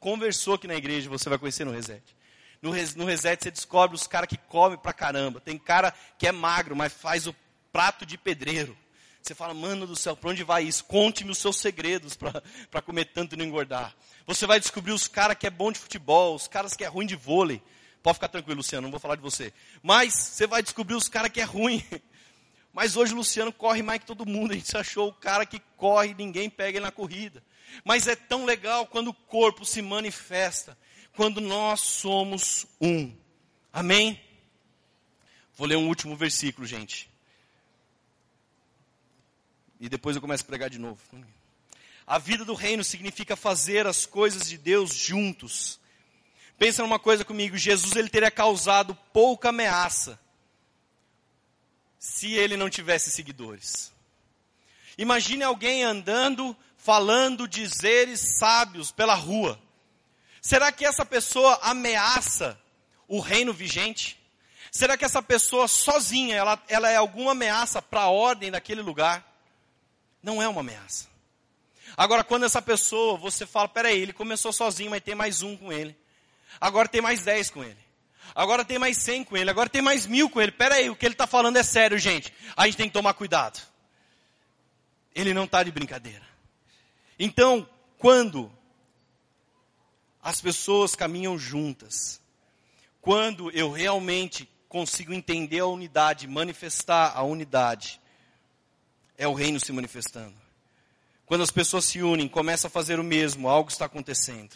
S2: conversou aqui na igreja, você vai conhecer no Reset. No, no Reset você descobre os caras que comem pra caramba. Tem cara que é magro, mas faz o prato de pedreiro. Você fala, mano do céu, para onde vai isso? Conte-me os seus segredos para comer tanto e não engordar. Você vai descobrir os caras que é bom de futebol, os caras que é ruim de vôlei. Pode ficar tranquilo, Luciano, não vou falar de você. Mas você vai descobrir os caras que é ruim. Mas hoje o Luciano corre mais que todo mundo. A gente achou o cara que corre ninguém pega ele na corrida. Mas é tão legal quando o corpo se manifesta, quando nós somos um. Amém? Vou ler um último versículo, gente. E depois eu começo a pregar de novo. A vida do reino significa fazer as coisas de Deus juntos. Pensa numa coisa comigo, Jesus ele teria causado pouca ameaça se ele não tivesse seguidores. Imagine alguém andando falando dizeres sábios pela rua. Será que essa pessoa ameaça o reino vigente? Será que essa pessoa sozinha, ela, ela é alguma ameaça para a ordem daquele lugar? Não é uma ameaça. Agora, quando essa pessoa, você fala, peraí, ele começou sozinho, mas tem mais um com ele. Agora tem mais dez com ele. Agora tem mais cem com ele. Agora tem mais mil com ele. Peraí, o que ele está falando é sério, gente. A gente tem que tomar cuidado. Ele não está de brincadeira. Então, quando as pessoas caminham juntas, quando eu realmente consigo entender a unidade, manifestar a unidade, é o reino se manifestando. Quando as pessoas se unem, começam a fazer o mesmo, algo está acontecendo.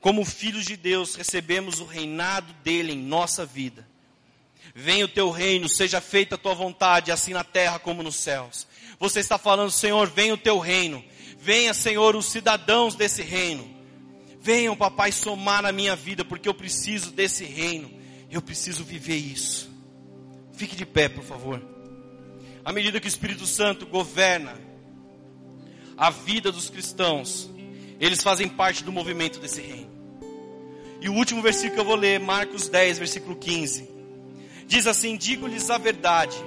S2: Como filhos de Deus, recebemos o reinado dele em nossa vida. Venha o teu reino, seja feita a tua vontade, assim na terra como nos céus. Você está falando, Senhor, venha o teu reino. Venha, Senhor, os cidadãos desse reino. Venham, papai, somar na minha vida, porque eu preciso desse reino. Eu preciso viver isso. Fique de pé, por favor. À medida que o Espírito Santo governa a vida dos cristãos, eles fazem parte do movimento desse reino. E o último versículo que eu vou ler, Marcos 10, versículo 15. Diz assim: Digo-lhes a verdade.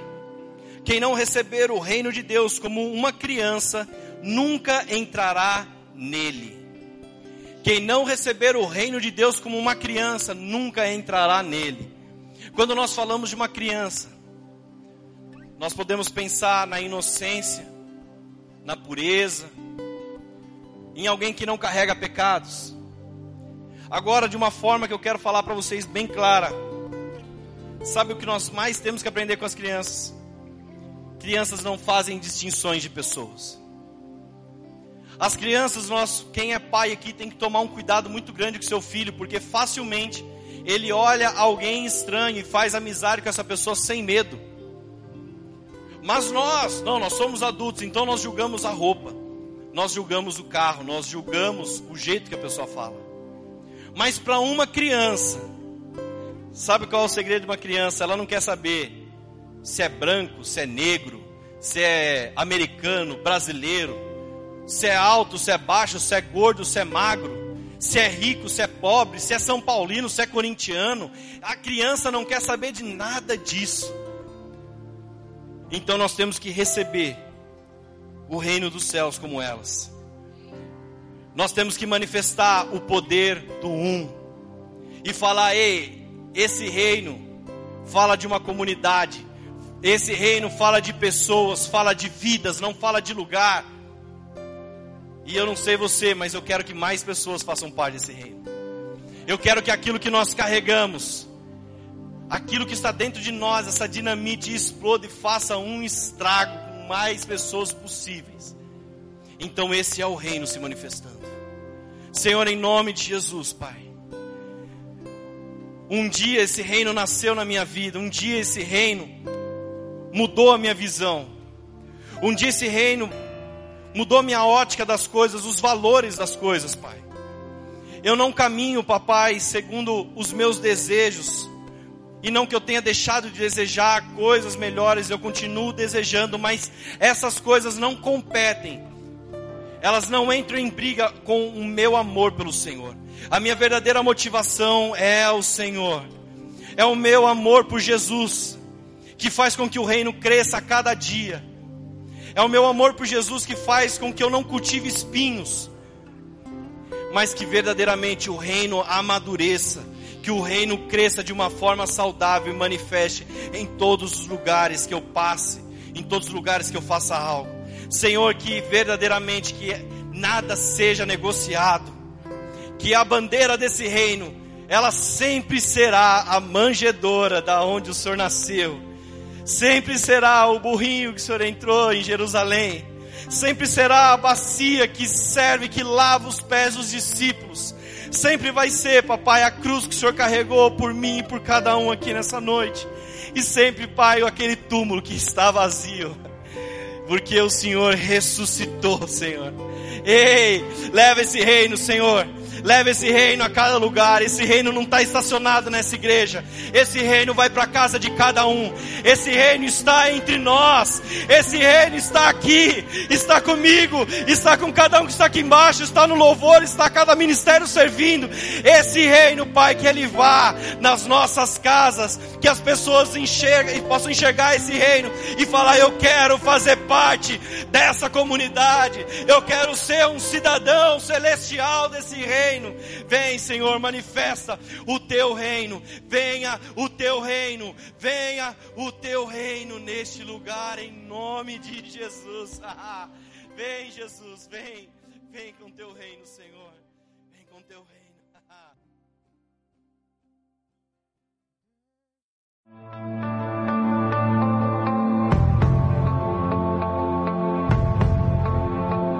S2: Quem não receber o reino de Deus como uma criança, nunca entrará nele. Quem não receber o reino de Deus como uma criança, nunca entrará nele. Quando nós falamos de uma criança, nós podemos pensar na inocência, na pureza, em alguém que não carrega pecados. Agora, de uma forma que eu quero falar para vocês bem clara. Sabe o que nós mais temos que aprender com as crianças? Crianças não fazem distinções de pessoas. As crianças, nós, quem é pai aqui tem que tomar um cuidado muito grande com seu filho, porque facilmente ele olha alguém estranho e faz amizade com essa pessoa sem medo. Mas nós, não, nós somos adultos, então nós julgamos a roupa, nós julgamos o carro, nós julgamos o jeito que a pessoa fala. Mas para uma criança, sabe qual é o segredo de uma criança? Ela não quer saber se é branco, se é negro, se é americano, brasileiro, se é alto, se é baixo, se é gordo, se é magro, se é rico, se é pobre, se é São Paulino, se é corintiano. A criança não quer saber de nada disso. Então nós temos que receber o reino dos céus como elas. Nós temos que manifestar o poder do um e falar: ei, esse reino fala de uma comunidade, esse reino fala de pessoas, fala de vidas, não fala de lugar. E eu não sei você, mas eu quero que mais pessoas façam parte desse reino. Eu quero que aquilo que nós carregamos, aquilo que está dentro de nós, essa dinamite exploda e faça um estrago com mais pessoas possíveis. Então esse é o reino se manifestando. Senhor, em nome de Jesus, Pai. Um dia esse reino nasceu na minha vida, um dia esse reino mudou a minha visão. Um dia esse reino mudou minha ótica das coisas, os valores das coisas, Pai. Eu não caminho, papai, segundo os meus desejos, e não que eu tenha deixado de desejar coisas melhores, eu continuo desejando, mas essas coisas não competem, elas não entram em briga com o meu amor pelo Senhor. A minha verdadeira motivação é o Senhor, é o meu amor por Jesus, que faz com que o reino cresça a cada dia. É o meu amor por Jesus que faz com que eu não cultive espinhos, mas que verdadeiramente o reino amadureça que o reino cresça de uma forma saudável e manifeste em todos os lugares que eu passe, em todos os lugares que eu faça algo. Senhor, que verdadeiramente que nada seja negociado, que a bandeira desse reino, ela sempre será a manjedora da onde o Senhor nasceu. Sempre será o burrinho que o Senhor entrou em Jerusalém. Sempre será a bacia que serve, que lava os pés dos discípulos Sempre vai ser, papai, a cruz que o Senhor carregou por mim e por cada um aqui nessa noite. E sempre, pai, aquele túmulo que está vazio. Porque o Senhor ressuscitou, Senhor. Ei, leva esse reino, Senhor Leva esse reino a cada lugar. Esse reino não está estacionado nessa igreja. Esse reino vai para a casa de cada um. Esse reino está entre nós. Esse reino está aqui. Está comigo. Está com cada um que está aqui embaixo. Está no louvor. Está cada ministério servindo. Esse reino, Pai, que ele vá nas nossas casas. Que as pessoas enxergam, possam enxergar esse reino e falar: Eu quero fazer parte dessa comunidade. Eu quero ser um cidadão celestial desse reino reino. Vem, Senhor, manifesta o teu reino. Venha o teu reino. Venha o teu reino neste lugar, em nome de Jesus. vem, Jesus, vem. Vem com teu reino, Senhor. Vem com teu reino.